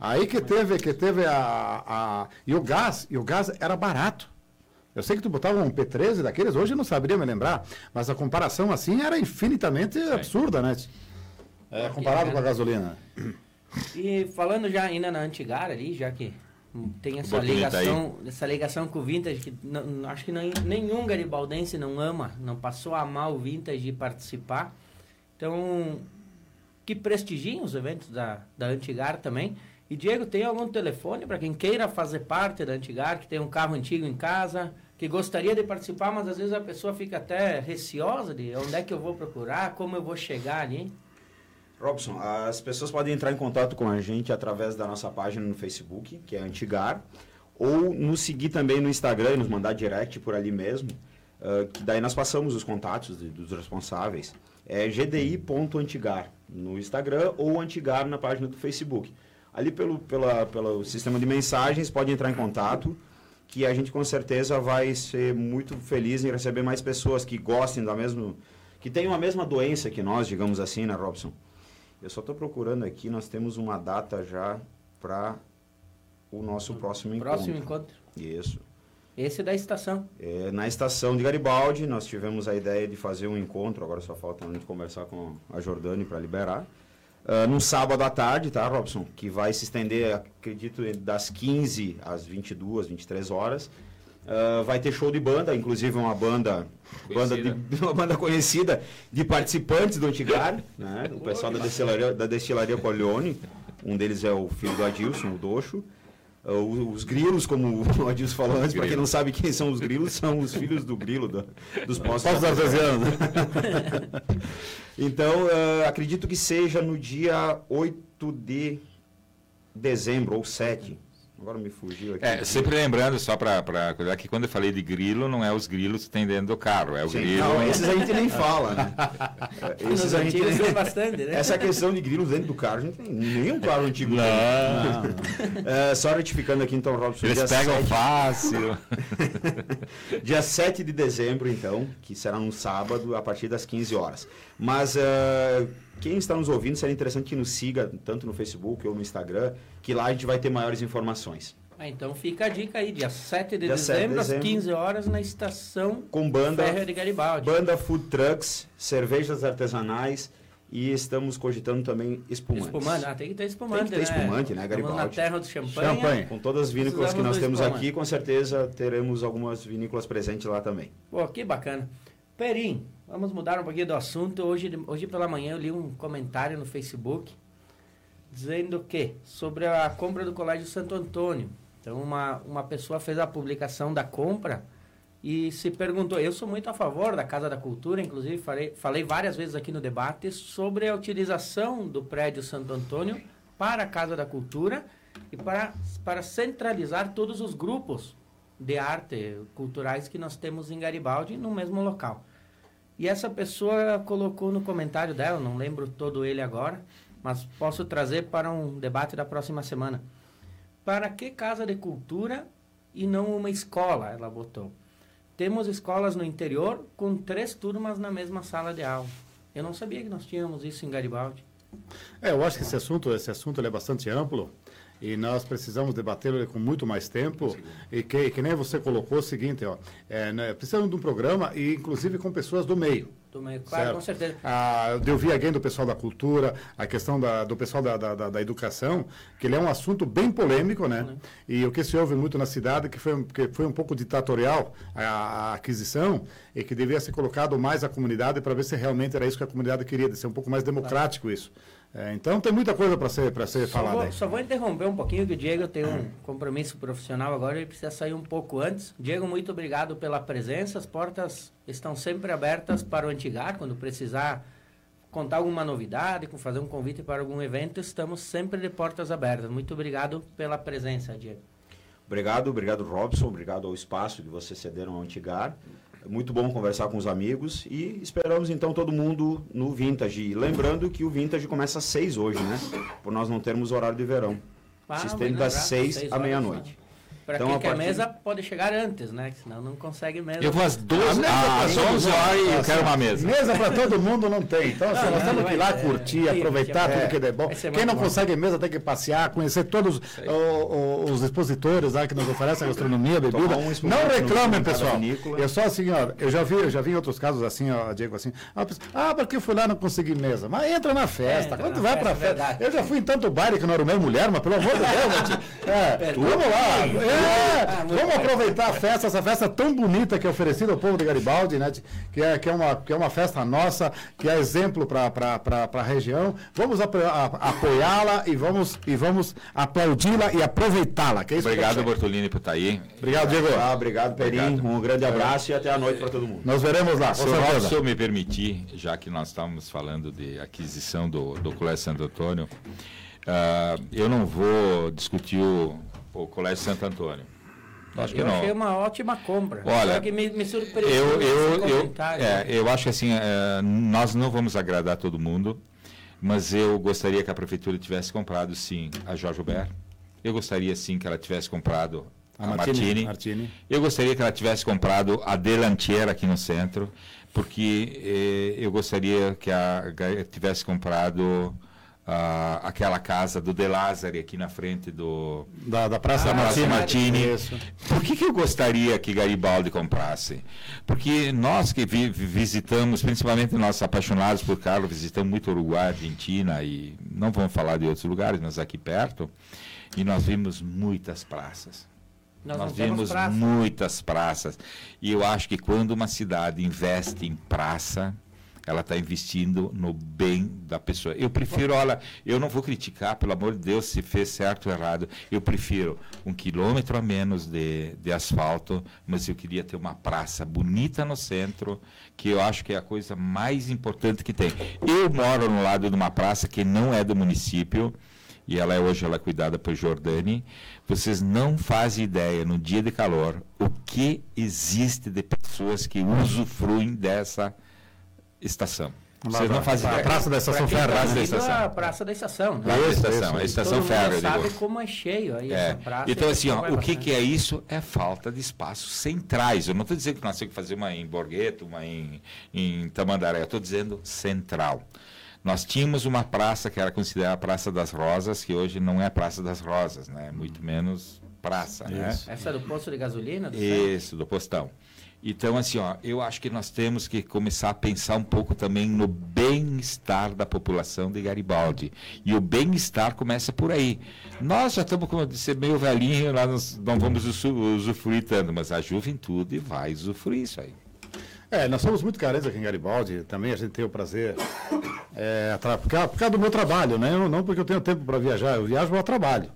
C: Aí que teve, que teve a, a e o gás, e o gás era barato. Eu sei que tu botava um P13 daqueles, hoje eu não saberia me lembrar, mas a comparação assim era infinitamente absurda, né? É, comparado com a gasolina.
A: E falando já ainda na Antigar ali, já que tem essa
B: tá
A: ligação, essa ligação com o Vintage, que não- não- acho que não- nenhum garibaldense não ama, não passou a amar o Vintage e participar. Então, que prestigiem os eventos da, da Antigar também. E Diego, tem algum telefone para quem queira fazer parte da Antigar, que tem um carro antigo em casa, que gostaria de participar, mas às vezes a pessoa fica até receosa de onde é que eu vou procurar, como eu vou chegar ali.
D: Robson, as pessoas podem entrar em contato com a gente através da nossa página no Facebook, que é Antigar, ou nos seguir também no Instagram e nos mandar direct por ali mesmo, ah, que daí nós passamos os contatos de- dos responsáveis. é gdi.antigar no Instagram ou antigar na página do Facebook. Ali pelo, pela, pelo sistema de mensagens pode entrar em contato que a gente com certeza vai ser muito feliz em receber mais pessoas que gostem da mesma que tenham a mesma doença que nós, digamos assim, né, Robson? Eu só estou procurando aqui, nós temos uma data já para o nosso próximo encontro.
A: Próximo encontro.
D: Isso.
A: Esse da estação.
D: É, na estação de Garibaldi, nós tivemos a ideia de fazer um encontro, agora só falta a gente conversar com a Jordane para liberar. Uh, num sábado à tarde, tá, Robson? Que vai se estender, acredito, das 15 às 22, 23 horas. Uh, vai ter show de banda, inclusive uma banda, banda de, uma banda conhecida de participantes do Antigar, né? o pessoal da destilaria, da destilaria Corleone. Um deles é o filho do Adilson, o Doxo. Uh, os grilos, como o Adilson falou antes, para quem não sabe quem são os grilos, são os filhos do grilo, do, dos postos artesianos. então, uh, acredito que seja no dia 8 de dezembro, ou 7, Agora me fugiu aqui.
B: É, sempre lembrando, só para cuidar, que quando eu falei de grilo, não é os grilos que tem dentro do carro, é o Sim, grilo. Não,
D: esses a gente nem fala, né?
A: esses a gente nem... bastante, né?
D: Essa questão de grilos dentro do carro, a gente tem nenhum carro antigo.
B: Não. não.
D: É, só retificando aqui, então, Robson.
B: Eles pegam 7... fácil.
D: dia 7 de dezembro, então, que será um sábado, a partir das 15 horas. Mas. Uh quem está nos ouvindo, seria interessante que nos siga tanto no Facebook ou no Instagram, que lá a gente vai ter maiores informações.
A: Ah, então fica a dica aí, dia 7 de, dia dezembro, 7 de dezembro, às 15 horas, na estação
D: com banda,
A: de Garibaldi.
D: Banda Food Trucks, cervejas artesanais e estamos cogitando também espumantes.
A: Espumante, ah, tem que ter espumante,
D: Tem que ter
A: né?
D: espumante, né, Garibaldi?
A: Estamos na terra do champanhe. champanhe.
D: Com todas as vinícolas que nós temos aqui, com certeza teremos algumas vinícolas presentes lá também.
A: Pô, que bacana. Perim, vamos mudar um pouquinho do assunto. Hoje, hoje pela manhã eu li um comentário no Facebook dizendo que sobre a compra do Colégio Santo Antônio. Então uma, uma pessoa fez a publicação da compra e se perguntou, eu sou muito a favor da Casa da Cultura, inclusive falei, falei várias vezes aqui no debate sobre a utilização do prédio Santo Antônio para a Casa da Cultura e para, para centralizar todos os grupos de arte culturais que nós temos em Garibaldi no mesmo local. E essa pessoa colocou no comentário dela, não lembro todo ele agora, mas posso trazer para um debate da próxima semana. Para que casa de cultura e não uma escola? Ela botou. Temos escolas no interior com três turmas na mesma sala de aula. Eu não sabia que nós tínhamos isso em Garibaldi.
C: É, eu acho que esse assunto, esse assunto é bastante amplo e nós precisamos debatê-lo com muito mais tempo. E que, que nem você colocou o seguinte, ó, é, né, precisamos de um programa e inclusive com pessoas do meio.
A: Do meio, claro, certo? com certeza.
C: Ah, eu vi alguém do pessoal da cultura, a questão da, do pessoal da, da, da, educação, que ele é um assunto bem polêmico, né? E o que se ouve muito na cidade, que foi, que foi um pouco ditatorial a, a aquisição, e que devia ser colocado mais a comunidade para ver se realmente era isso que a comunidade queria, de ser um pouco mais democrático claro. isso. É, então tem muita coisa para ser, ser só falada.
A: Vou, só vou interromper um pouquinho, que o Diego tem um compromisso profissional agora, ele precisa sair um pouco antes. Diego, muito obrigado pela presença. As portas estão sempre abertas para o Antigar, quando precisar contar alguma novidade, fazer um convite para algum evento, estamos sempre de portas abertas. Muito obrigado pela presença, Diego.
D: Obrigado, obrigado Robson, obrigado ao espaço que vocês cederam ao Antigar muito bom conversar com os amigos e esperamos então todo mundo no Vintage. lembrando que o Vintage começa às 6 hoje, né? Por nós não termos horário de verão. Ah, Se estende das 6 à meia-noite.
A: Para então, quem quer partir... mesa, pode chegar antes, né? Senão não consegue mesa.
B: Eu vou às 12, ah, às 11 horas e eu quero uma mesa.
C: Mesa para todo mundo não tem. Então, assim, nós temos que ir lá curtir, é, aproveitar tudo que é bom. Quem não bom. consegue mesa tem que passear, conhecer todos o, o, os expositores lá que nos oferecem gastronomia, bebida. Um não reclamem, pessoal. Eu só assim, ó, eu já vi, eu já vi em outros casos assim, ó, Diego, assim, ah, porque eu fui lá e não consegui mesa. Mas entra na festa. É, Quando tu vai para festa. Eu já fui em tanto baile que não era o meu mulher, mas pelo amor de Deus. É, vamos lá. É, vamos aproveitar a festa, essa festa tão bonita que é oferecida ao povo de Garibaldi, né? Que é, que é, uma, que é uma festa nossa, que é exemplo para a região. Vamos apoiá-la e vamos, e vamos aplaudi-la e aproveitá-la.
B: É obrigado, Bortolini, por estar aí.
C: Obrigado, Diego.
D: Ah, obrigado, Perim. Um grande abraço e até a noite para todo mundo.
C: Nós veremos lá. Se
B: o senhor me permitir, já que nós estávamos falando de aquisição do, do Colégio Santo Antônio, uh, eu não vou discutir o, o Colégio Santo Antônio Acho que
A: eu
B: não.
A: achei uma ótima compra.
B: Olha,
A: Só que me, me surpreendeu
B: Eu, eu,
A: esse
B: eu, é, eu acho que assim, é, nós não vamos agradar todo mundo, mas eu gostaria que a prefeitura tivesse comprado, sim, a Jorge Albert. Eu gostaria, sim, que ela tivesse comprado a, Martini.
C: Martini.
B: Eu gostaria que ela tivesse comprado a Delantier aqui no centro, porque eh, eu gostaria que a tivesse comprado ah, aquela casa do De Lázari aqui na frente do,
C: Da, da Praça
B: da Praça
C: Martini.
B: Martini.
C: Isso.
B: Por que, que eu gostaria que Garibaldi comprasse? Porque nós que vi- visitamos, principalmente nós apaixonados por carro, visitamos muito Uruguai, Argentina e não vamos falar de outros lugares, mas aqui perto, e nós vimos muitas praças.
A: Nós,
B: Nós vimos
A: praça.
B: muitas praças. E eu acho que quando uma cidade investe em praça, ela está investindo no bem da pessoa. Eu prefiro, olha, eu não vou criticar, pelo amor de Deus, se fez certo ou errado. Eu prefiro um quilômetro a menos de, de asfalto, mas eu queria ter uma praça bonita no centro, que eu acho que é a coisa mais importante que tem. Eu moro no lado de uma praça que não é do município, e ela é hoje ela é cuidada por Jordani. Vocês não fazem ideia no dia de calor o que existe de pessoas que usufruem dessa estação. Vocês não fazem ideia.
C: Praça da Estação
A: Pra
C: Ferro.
A: tá
B: Praça da estação.
A: A Praça da Estação. né?
B: Praça da
C: Isso,
B: estação, a estação eu
A: sabe
B: digo.
A: como é cheio aí
B: É.
A: essa praça.
B: Então, assim, ó,
A: vai
B: o que, que é isso? É falta de espaços centrais. Eu não estou dizendo que nós temos que fazer uma em Borgueto, uma em, em Tamandaré. Eu estou dizendo central. Nós tínhamos uma praça que era considerada a Praça das Rosas, que hoje não é a Praça das Rosas, né? Muito menos praça, né?
C: Isso.
A: Essa é do posto de gasolina? Do?
B: Isso, do postão. Então, assim, ó, eu acho que nós temos que começar a pensar um pouco também no bem-estar da população de Garibaldi. E o bem-estar começa por aí. Nós já estamos, como eu disse, meio velhinho, nós não vamos usu- usufruir tanto, mas a juventude vai usufruir isso aí.
C: É, nós somos muito carentes aqui em Garibaldi, também a gente tem o prazer, é, por, causa, por causa do meu trabalho, né? Eu- não porque eu tenho tempo para viajar, eu viajo ao trabalho,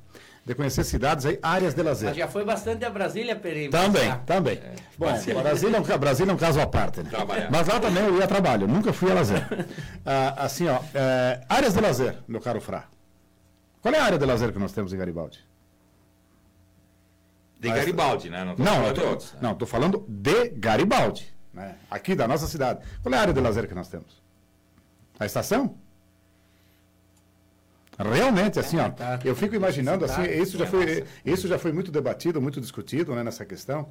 C: de conhecer cidades aí, áreas de lazer.
A: Mas já foi bastante a Brasília, Perim.
C: Também, também. Bom, Brasília é, um, Brasília é um caso à parte, né?
B: Trabalhar.
C: Mas lá também eu ia a trabalho, nunca fui a lazer. Ah, assim, ó, é, áreas de lazer, meu caro Frá. Qual é a área de lazer que nós temos em Garibaldi?
B: De
C: Mas-
B: Garibaldi, né? Não, tô
C: Não,
B: falando
C: tô,
B: outros, né?
C: não, tô falando de Garibaldi, né? aqui da nossa cidade. Qual é a área de lazer que nós temos? A estação? Realmente, assim, ó,
A: tá.
C: eu fico imaginando, assim, isso já
A: é
C: foi, isso já foi muito debatido, muito discutido, né, nessa questão.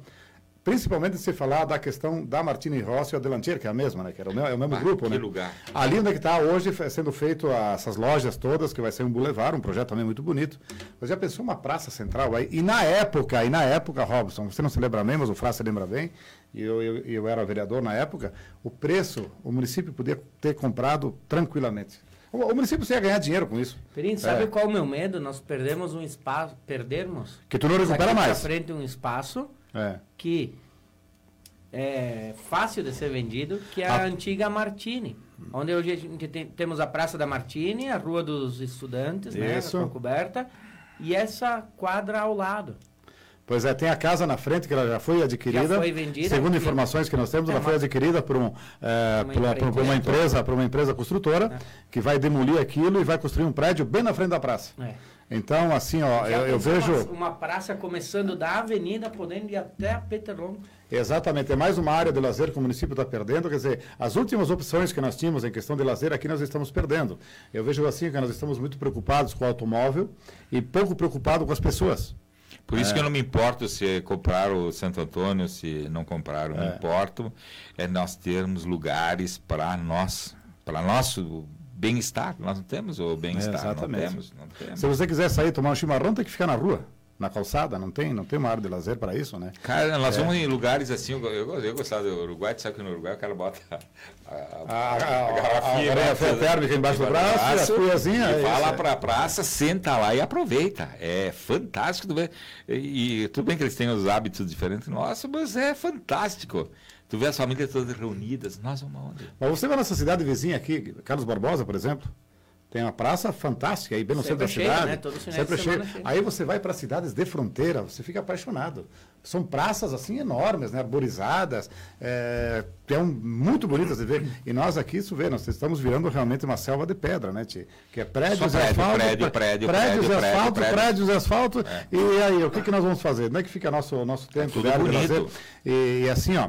C: Principalmente se falar da questão da Martini Rossi e a Delantier, que é a mesma, né, que era o, me- é o mesmo
B: Ah,
C: grupo, né?
B: lugar.
C: Ali onde é que está hoje sendo feito a- essas lojas todas, que vai ser um boulevard, um projeto também muito bonito. Mas já pensou uma praça central aí? E na época, e na época, Robson, você não se lembra bem, mas o Frá se lembra bem, e eu, eu, eu era vereador na época, o preço, o município podia ter comprado tranquilamente. O, o município ia ganhar dinheiro com isso.
A: Perim, sabe
C: É.
A: qual é o meu medo? Nós perdemos um espaço, perdermos
C: Que tu não recupera mais.
A: frente um espaço
C: É.
A: que é fácil de ser vendido, que é a
C: Ah.
A: antiga Martini. Onde hoje a gente tem- temos a Praça da Martini, a Rua dos Estudantes, né,
C: Isso.
A: com coberta, e essa quadra ao lado.
C: Pois é, tem a casa na frente que ela já foi adquirida.
A: Já foi vendida,
C: Segundo informações que nós temos,
A: É,
C: ela foi
A: mas-
C: adquirida por, um, é,
A: Uma
C: por, uma- por uma empresa, por uma empresa construtora
A: É.
C: que vai demolir aquilo e vai construir um prédio bem na frente da praça.
A: É.
C: Então, assim, ó, eu, eu vejo.
A: Uma, uma praça começando da avenida, podendo ir até a Peterlong.
C: Exatamente, é mais uma área de lazer que o município está perdendo. Quer dizer, as últimas opções que nós tínhamos em questão de lazer aqui nós estamos perdendo. Eu vejo assim que nós estamos muito preocupados com o automóvel e pouco preocupados com as pessoas.
B: Por isso que eu não me importo se comprar o Santo Antônio, se não comprar, eu me
C: É.
B: importo é nós termos lugares para nós, para nosso bem-estar. Nós não temos o bem-estar, não
C: Exatamente.
B: temos, não temos.
C: Se você quiser sair tomar um chimarrão, tem que ficar na rua, na calçada. Não tem, não tem uma área de lazer para isso, né?
B: Cara, nós vamos em lugares assim, eu, eu, eu gostava do Uruguai, sabe que no Uruguai o cara bota a, a,
C: A, a, a, a,
B: garrafinha
C: a térmica embaixo do braço, cuiazinhas.
B: e
C: é
B: vai lá
C: é.
B: pra praça, senta lá e aproveita. É fantástico. Tu vê. E, e tudo bem que eles têm os hábitos diferentes, nossa, mas é fantástico. Tu vê as famílias todas reunidas, nós vamos aonde?
C: Mas você vai nessa cidade vizinha aqui, Carlos Barbosa, por exemplo, Tem uma praça fantástica aí, bem no
A: Sempre
C: centro da cidade.
A: né? Todo
C: Sempre cheia.
A: cheia.
C: Aí você vai para cidades de fronteira, você fica apaixonado. São praças assim enormes, né? arborizadas, é, que é um, muito bonitas de ver. E nós aqui, isso vê, nós estamos virando realmente uma selva de pedra, né, Tchê? Que é prédios e
B: prédio,
C: asfalto.
B: prédio,
C: pré-
B: prédio,
C: prédios
B: prédio,
C: e
B: prédio,
C: asfalto,
B: prédio.
C: prédios e asfalto. E aí, o que, que nós vamos fazer? Não é que fica nosso, nosso tempo
B: tudo
C: diário de
B: bonito.
C: E, e assim, ó,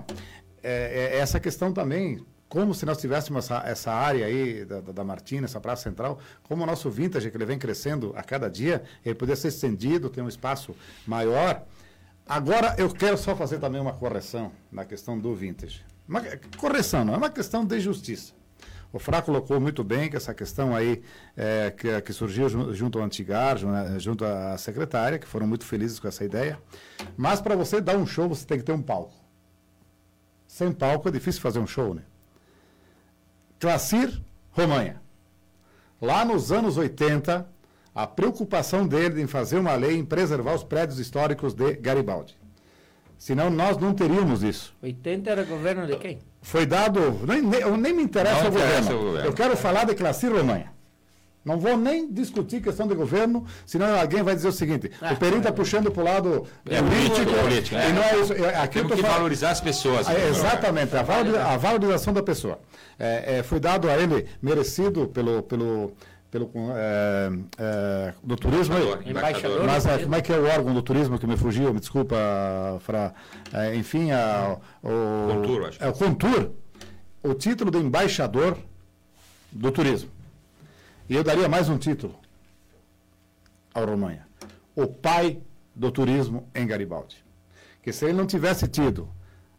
C: é, é essa questão também, como se nós tivéssemos essa, essa área aí da, da, Martina, essa praça central, como o nosso vintage, que ele vem crescendo a cada dia, ele poderia ser estendido, ter um espaço maior. Agora, eu quero só fazer também uma correção na questão do vintage. Uma correção, não é uma questão de justiça. O Fra colocou muito bem que essa questão aí é, que, que surgiu ju- junto ao Antigar, né, junto à secretária, que foram muito felizes com essa ideia. Mas para você dar um show, você tem que ter um palco. Sem palco é difícil fazer um show, né? Classir Romanha. Lá nos anos 80, a preocupação dele em fazer uma lei em preservar os prédios históricos de Garibaldi. Senão nós não teríamos isso.
A: 80 era governo de quem?
C: Foi dado. Nem, nem, nem me interessa,
B: Não
C: o,
B: interessa
C: governo.
B: o governo.
C: Eu quero falar de Classir Romanha. Não vou nem discutir questão de governo, senão alguém vai dizer o seguinte:
A: Ah,
C: o Perim está puxando para o lado
B: É
C: político,
B: político, político, é.
C: e não é isso. É, Aqui
B: Temos que
C: falando-
B: valorizar as pessoas. né?
C: exatamente, a, a valorização da pessoa. É, é, foi dado a ele, merecido pelo, pelo, pelo é, é, do turismo.
B: Embaixador,
A: Embaixador.
C: Mas é, como é que é o órgão do turismo que me fugiu? Me desculpa, Fra. É, enfim, a, o.
B: Contur, acho.
C: É o Contur, o título de embaixador do turismo. E eu daria mais um título ao Romanha. O pai do turismo em Garibaldi. Que se ele não tivesse tido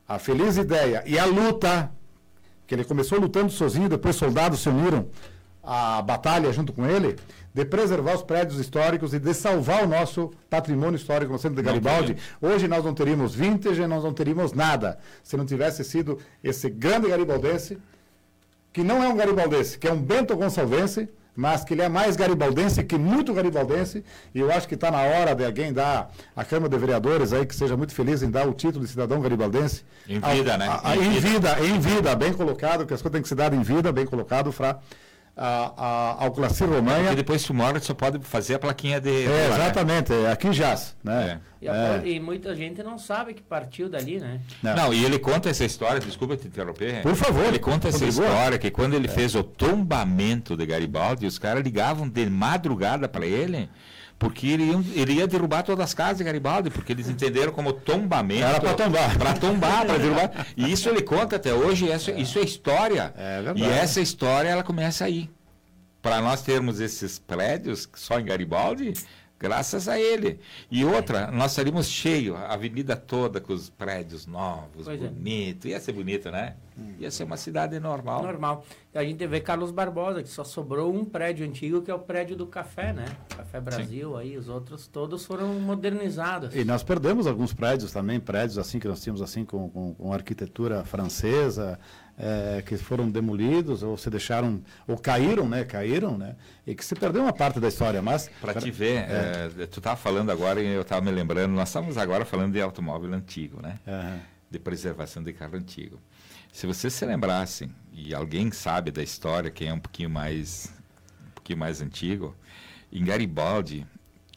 C: a feliz ideia e a luta, que ele começou lutando sozinho, depois soldados se uniram à batalha junto com ele, de preservar os prédios históricos e de salvar o nosso patrimônio histórico no centro de Garibaldi, hoje nós não teríamos vintage, nós não teríamos nada, se não tivesse sido esse grande garibaldense que não é um garibaldense, que é um Bento Gonçalvense, mas que ele é mais garibaldense que muito garibaldense, e eu acho que está na hora de alguém dar à Câmara de Vereadores aí, que seja muito feliz em dar o título de cidadão garibaldense.
B: Em vida,
C: Ao-
B: né?
C: a- a-
B: Em
C: em,
B: vida.
C: vida. em vida, bem colocado, que as coisas têm que ser dadas em vida, bem colocado, Fra, a- a- ao Classir Romanha.
B: Porque depois tu só pode fazer a plaquinha de.
C: É,
B: né?
C: exatamente, é, aqui jaz, né?
A: E, a-
C: É.
A: e muita gente não sabe que partiu dali, né?
C: Não.
B: Não, e ele conta essa história, desculpa te interromper.
C: Por favor,
B: Ele conta essa história que quando ele fez o tombamento de Garibaldi, os caras ligavam de madrugada para ele, porque ele ia, ele ia derrubar todas as casas de Garibaldi, porque eles entenderam como tombamento.
C: Era pra tombar.
B: Para tombar, para derrubar. E isso ele conta até hoje, isso, isso é história.
C: É verdade.
B: E essa história, ela começa aí. Para nós termos esses prédios só em Garibaldi, graças a ele. E outra, nós estaríamos cheios, a avenida toda com os prédios novos,
A: Pois é.
B: bonito. Ia ser bonito, né? Ia ser uma cidade normal.
A: Normal. E a gente vê Carlos Barbosa, que só sobrou um prédio antigo, que é o prédio do café, né? Café Brasil, aí os outros todos foram modernizados.
C: E nós perdemos alguns prédios também, prédios assim que nós tínhamos assim com, com, com arquitetura francesa, eh, que foram demolidos ou se deixaram, ou caíram, né? Caíram, né? E que se perdeu uma parte da história, mas...
B: Para te ver, eh, tu estava falando agora e eu estava me lembrando, nós estávamos agora falando de automóvel antigo, né?
C: Aham.
B: de preservação de carro antigo. Se vocês se lembrassem, e alguém sabe da história, quem é um pouquinho mais, um pouquinho mais antigo, em Garibaldi,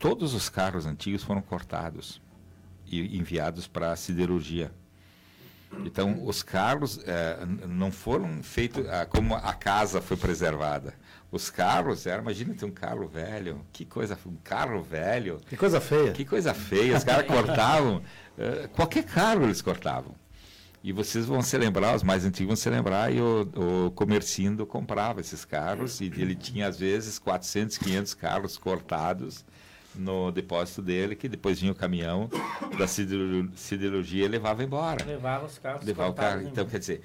B: todos os carros antigos foram cortados e enviados para a siderurgia. Então, os carros eh, n- não foram feitos ah, como a casa foi preservada. Os carros, era, imagina ter um carro velho, que coisa, um carro velho,
C: Que coisa feia.
B: que coisa feia, os caras cortavam, eh, qualquer carro eles cortavam. E vocês vão se lembrar, os mais antigos vão se lembrar, e o, o Comercindo comprava esses carros, e ele tinha às vezes 400, 500 carros cortados no depósito dele, que depois vinha o caminhão da sideru- siderurgia e levava embora.
A: Levava os carros
B: Levar o carro.
A: em-
B: Então, quer dizer,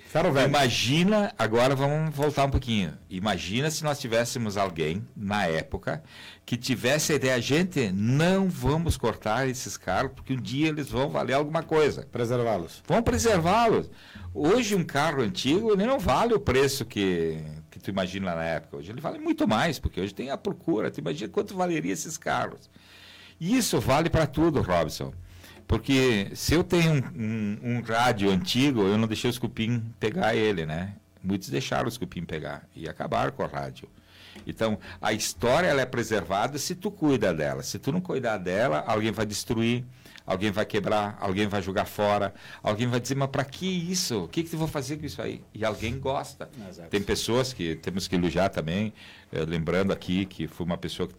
B: imagina, agora vamos voltar um pouquinho. Imagina se nós tivéssemos alguém, na época, que tivesse a ideia, gente, não vamos cortar esses carros, porque um dia eles vão valer alguma coisa.
C: Preservá-los.
B: Vamos preservá-los. Hoje um carro antigo, ele não vale o preço que, que tu imagina na época. Hoje ele vale muito mais, porque hoje tem a procura. Tu imagina quanto valeria esses carros. E isso vale para tudo, Robson. Porque se eu tenho um, um- um rádio antigo, eu não deixei os cupim pegar ele, né? Muitos deixaram os cupim pegar e acabaram com o rádio. Então, a história ela é preservada se tu cuida dela. Se tu não cuidar dela, alguém vai destruir, alguém vai quebrar, alguém vai jogar fora, alguém vai dizer, mas para que isso? O que, que eu vou fazer com isso aí? E alguém gosta.
A: Exato.
B: Tem pessoas que temos que elogiar também, eh, lembrando aqui que foi uma pessoa que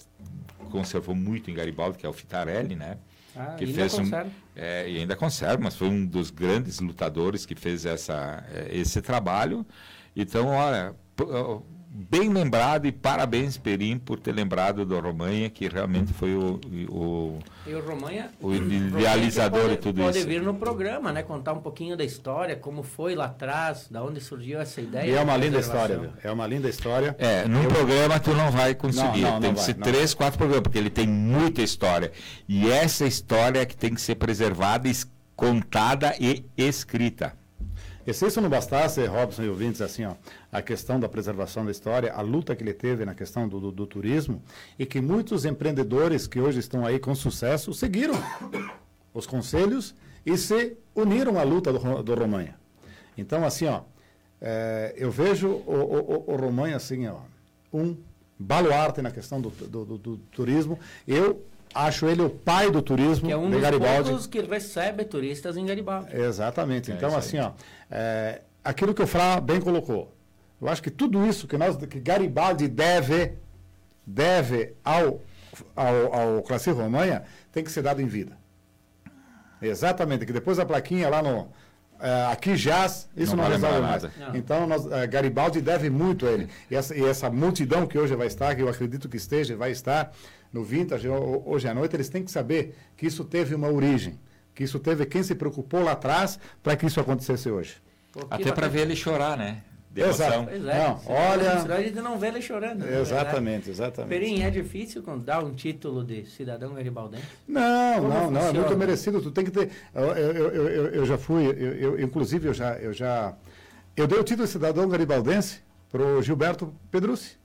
B: conservou muito em Garibaldi, que é o Fitarelli, né?
A: Ah,
B: que
A: ainda
B: fez um,
A: conserva.
B: é, e ainda conserva, mas foi um dos grandes lutadores que fez essa, eh, esse trabalho. Então, olha, bem lembrado e parabéns, Perim, por ter lembrado do Romanha, que realmente foi o, o,
A: E o Romanha,
B: o idealizador
A: pode,
B: de tudo
A: pode
B: isso.
A: vir no programa, né? Contar um pouquinho da história, como foi lá atrás, da onde surgiu essa ideia.
C: E é uma linda história, viu? É uma linda história.
B: É, num programa tu não vai conseguir.
C: Não, não,
B: tem
C: não
B: que
C: vai,
B: ser
C: não.
B: três, quatro programas, porque ele tem muita história. E essa história é que tem que ser preservada, es- contada e escrita.
C: E se isso não bastasse, Robson e ouvintes, assim, ó, a questão da preservação da história, a luta que ele teve na questão do, do, do turismo, e que muitos empreendedores que hoje estão aí com sucesso seguiram os conselhos e se uniram à luta do, do Romanha. Então, assim, ó, é, eu vejo o, o, o- o Romanha, assim, ó, um baluarte na questão do, do, do- do turismo. Eu acho ele o pai do turismo
A: Que é um
C: de
A: dos
C: Garibaldi.
A: poucos que recebe turistas em Garibaldi.
C: Exatamente.
B: É
C: então, assim, ó, é, aquilo que o Frá bem colocou. Eu acho que tudo isso que nós, que Garibaldi deve, deve ao, ao, ao Classir Romanha, tem que ser dado em vida. Exatamente, que depois a plaquinha lá no. É, aqui jaz, isso
B: Não
C: não, resolve mais.
B: nada.
A: Não.
C: Então, nós, é, Garibaldi deve muito a ele. E essa, e essa multidão que hoje vai estar, que eu acredito que esteja, vai estar no Vintage ho- hoje à noite, eles têm que saber que isso teve uma origem. Que isso teve quem se preocupou lá atrás para que isso acontecesse hoje.
B: Até para ver ele chorar, né? De
C: Exato.
A: Pois é.
C: Não, olha-
A: senão A gente não vê ele chorando. né?
C: Exatamente, exatamente.
A: Perim, é difícil dar um título de cidadão garibaldense?
C: Não,
A: Como
C: não, não, é muito merecido. Tu tem que ter. Eu, eu, eu, eu- eu já fui, eu, eu- inclusive eu já, eu já. Eu dei o título de cidadão garibaldense para o Gilberto Pedrucci.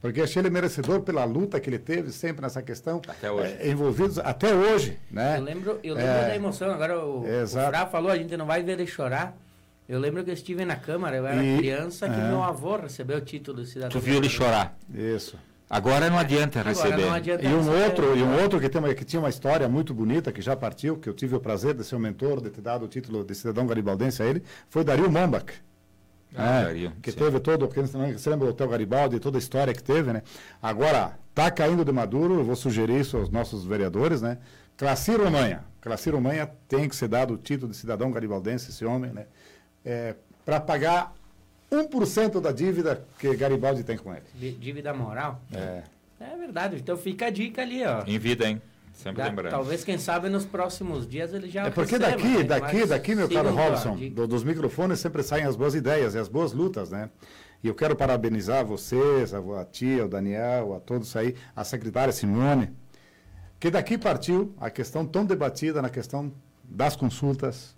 C: Porque achei ele merecedor pela luta que ele teve sempre nessa questão.
B: Até hoje.
C: eh, envolvidos até hoje. Né?
A: Eu lembro, eu lembro
C: É.
A: da emoção. Agora o, o
C: Exato.
A: Frá falou, a gente não vai ver ele chorar. Eu lembro que eu estive na Câmara, eu era
C: E-
A: criança, que
C: é.
A: meu avô recebeu o título de cidadão.
B: Tu viu ele chorar.
C: Isso.
B: Agora não adianta
A: Agora
B: receber.
A: não adianta
C: E um
A: receber.
C: outro, e um outro que, tem uma, que tinha uma história muito bonita, que já partiu, que eu tive o prazer de ser o mentor, de ter dado o título de cidadão garibaldense a ele, foi Dario Mombach.
B: Ah,
C: É,
B: Dario,
C: que
B: sim.
C: teve todo, que você lembra do Hotel Garibaldi, toda a história que teve, né? Agora, tá caindo de maduro, eu vou sugerir isso aos nossos vereadores, né? Classir Romanha. Classir Romanha tem que ser dado o título de cidadão garibaldense, esse homem, né? É, para pagar 1% da dívida que Garibaldi tem com ele.
A: Dí- Dívida moral.
C: É.
A: É verdade. Então fica a dica ali, ó.
B: Em vida, hein? Sempre
A: Da-
B: lembrando.
A: talvez, quem sabe, nos próximos dias ele já
C: É porque
A: receba,
C: daqui,
A: né?
C: daqui,
A: Mas
C: daqui, meu caro Robson, do- dos microfones sempre saem as boas ideias e as boas lutas, né? E eu quero parabenizar vocês, a, a tia, o Daniel, a todos aí, a secretária Simone, que daqui partiu a questão tão debatida na questão das consultas,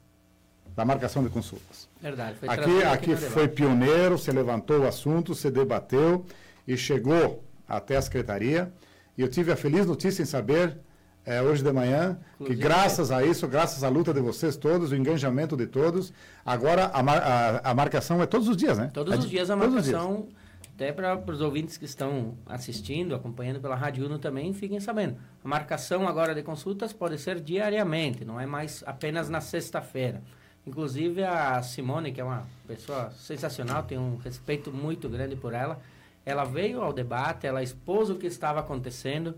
C: da marcação de consultas.
A: Verdade. Foi
C: Aqui, aqui
A: no
C: foi pioneiro, se levantou o assunto, se debateu e chegou até a secretaria. E eu tive a feliz notícia em saber, eh, hoje de manhã, que
A: Inclusive-
C: graças a isso, graças à luta de vocês todos, o engajamento de todos, agora a, mar- a- a marcação é todos os dias, né?
A: Todos
C: É
A: os dias a marcação, até para os ouvintes que estão assistindo, acompanhando pela Rádio Uno também, fiquem sabendo. A marcação agora de consultas pode ser diariamente, não é mais apenas na sexta-feira. Inclusive a Simone, que é uma pessoa sensacional, tenho um respeito muito grande por ela, ela veio ao debate, ela expôs o que estava acontecendo,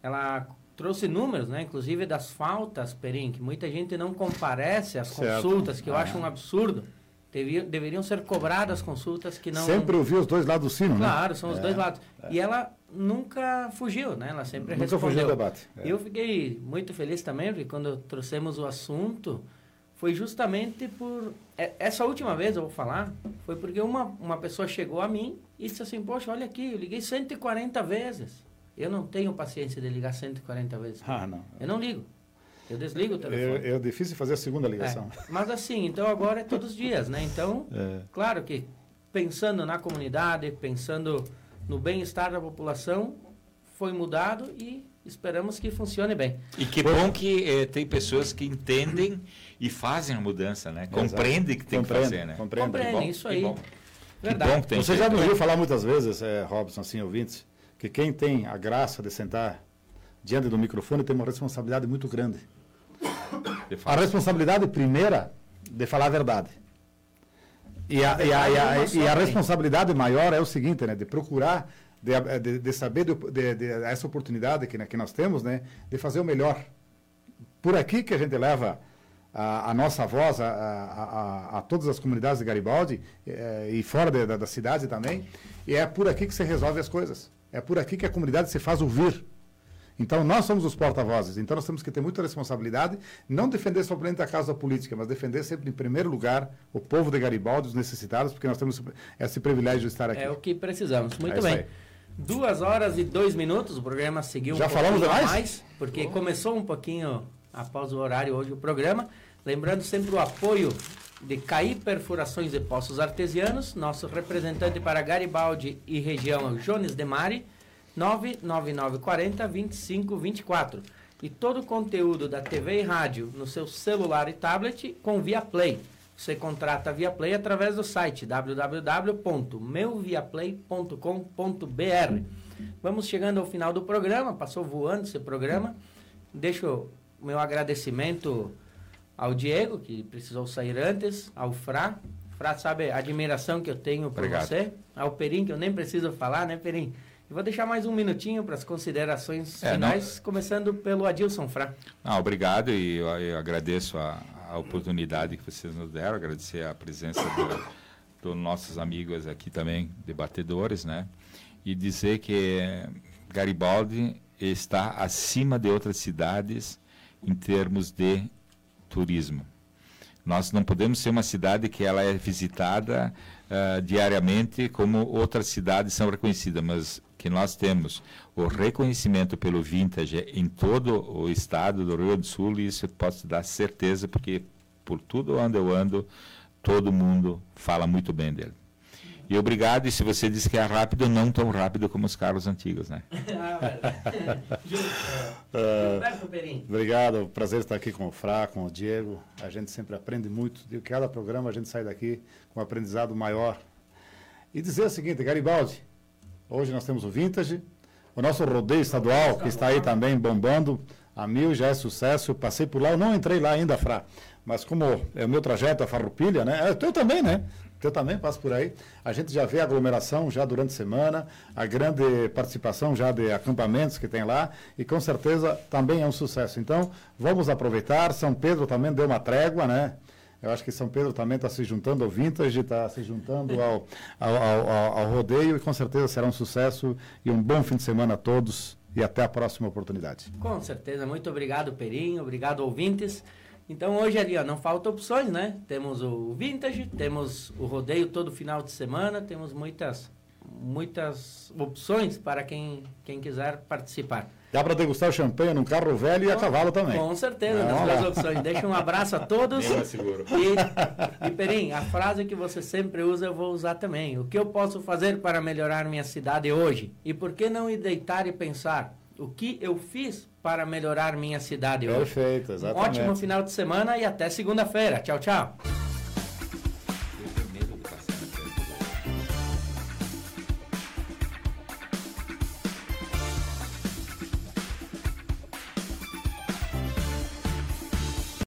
A: ela trouxe números, né, inclusive das faltas, Perim, que muita gente não comparece às
C: Certo.
A: consultas, que eu
C: Ah.
A: acho um absurdo. Deveriam ser cobradas consultas que não.
C: Sempre ouvi os dois lados do sino, né?
A: Claro, são os
C: É,
A: dois lados. E ela nunca fugiu, né? Ela sempre
C: Nunca
A: respondeu.
C: fugiu do debate. É.
A: Eu fiquei muito feliz também, porque quando trouxemos o assunto, foi justamente por... é- Essa última vez, eu vou falar, foi porque uma, uma pessoa chegou a mim e disse assim, poxa, olha aqui, eu liguei 140 vezes. Eu não tenho paciência de ligar 140 vezes.
C: Ah, não.
A: Eu não ligo. Eu desligo o telefone.
C: É, é difícil fazer a segunda ligação.
A: É, mas assim, então agora é todos os dias, né? Então,
C: É.
A: claro que pensando na comunidade, pensando no bem-estar da população, foi mudado e esperamos que funcione bem.
B: E que bom que eh, tem pessoas que entendem e fazem a mudança, né? Compreendem que tem que
C: Compreende,
B: fazer, né?
C: compreende.
A: Compreende,
B: bom,
A: isso
B: que
A: aí.
B: bom.
A: Verdade.
B: Que bom que tem
C: Você já
B: né?
C: ouviu falar muitas vezes, é, Robson, assim, ouvintes, que quem tem a graça de sentar diante do microfone tem uma responsabilidade muito grande.
B: De
C: A responsabilidade primeira de falar a verdade. E a, e a, e a, e a responsabilidade maior é o seguinte, né? De procurar, de, de, de saber de, de, de essa oportunidade que, né, que nós temos, né? De fazer o melhor. Por aqui que a gente leva a, a nossa voz a, a, a, todas as comunidades de Garibaldi eh, e fora de- da, da cidade também. E é por aqui que se resolve as coisas. É por aqui que a comunidade se faz ouvir. Então, nós somos os porta-vozes. Então, nós temos que ter muita responsabilidade, não defender somente a causa política, mas defender sempre, em primeiro lugar, o povo de Garibaldi, os necessitados, porque nós temos esse privilégio de estar aqui.
A: É o que precisamos. Muito
C: É
A: bem.
C: aí.
A: Duas horas e dois minutos, o programa seguiu um
C: Já falamos
A: a
C: demais?
A: mais, porque começou um pouquinho após o horário hoje o programa. Lembrando sempre o apoio de CAI Perfurações e Poços Artesianos, nosso representante para Garibaldi e região Jones Demari, 99940 2524. E todo o conteúdo da TV e rádio no seu celular e tablet com Viaplay. Você contrata a Viaplay através do site www.meuviaplay.com.br. Vamos chegando ao final do programa, passou voando esse programa. Deixo o meu agradecimento ao Diego, que precisou sair antes, ao Fra. Fra sabe a admiração que eu tenho por
B: Obrigado.
A: você, ao Perim, que eu nem preciso falar, né, Perim? Eu vou deixar mais um minutinho para as considerações
B: É,
A: finais, começando pelo Adilson Fra.
B: Ah, obrigado e eu, eu agradeço a, a oportunidade que vocês nos deram, agradecer a presença do- dos nossos amigos aqui também, debatedores, né? E dizer que Garibaldi está acima de outras cidades em termos de turismo. Nós não podemos ser uma cidade que ela é visitada ah, diariamente como outras cidades são reconhecidas, mas que nós temos o reconhecimento pelo vintage em todo o estado do Rio Grande do Sul, e isso eu posso dar certeza, porque por tudo onde eu ando, todo mundo fala muito bem dele. E obrigado, e se você disse que é rápido, não tão rápido como os carros antigos, né?
A: Gilberto Perim.
C: Obrigado, prazer estar aqui com o Fra, com o Diego. A gente sempre aprende muito. De cada programa a gente sai daqui com um aprendizado maior. E dizer o seguinte, Garibaldi, hoje nós temos o Vintage, o nosso rodeio estadual, que está aí também bombando, a mil já é sucesso. Eu passei por lá, eu não entrei lá ainda, Fra, mas como é o meu trajeto, a Farroupilha, né? É o teu também, né? O teu também passa por aí. A gente já vê a aglomeração já durante a semana, a grande participação já de acampamentos que tem lá, e com certeza também é um sucesso. Então, vamos aproveitar. São Pedro também deu uma trégua, né? Eu acho que São Pedro também está se juntando ao vintage, está se juntando ao, ao, ao, ao- ao rodeio e com certeza será um sucesso e um bom fim de semana a todos e até a próxima oportunidade.
A: Com certeza, muito obrigado, Perim, obrigado, ouvintes. Então hoje ali, ó, não falta opções, né? Temos o vintage, temos o rodeio todo final de semana, temos muitas muitas opções para quem, quem quiser participar.
C: Dá para degustar o champanhe num carro velho e a cavalo também.
A: Com certeza,
C: lá.
A: duas opções. Deixa um abraço a todos.
B: Bem mais seguro.
A: E, e Perim, a frase que você sempre usa eu vou usar também. O que eu posso fazer para melhorar minha cidade hoje? E por que não ir deitar e pensar o que eu fiz para melhorar minha cidade hoje?
C: Perfeito,
A: Um
C: exatamente.
A: ótimo final de semana e até segunda-feira. Tchau, tchau.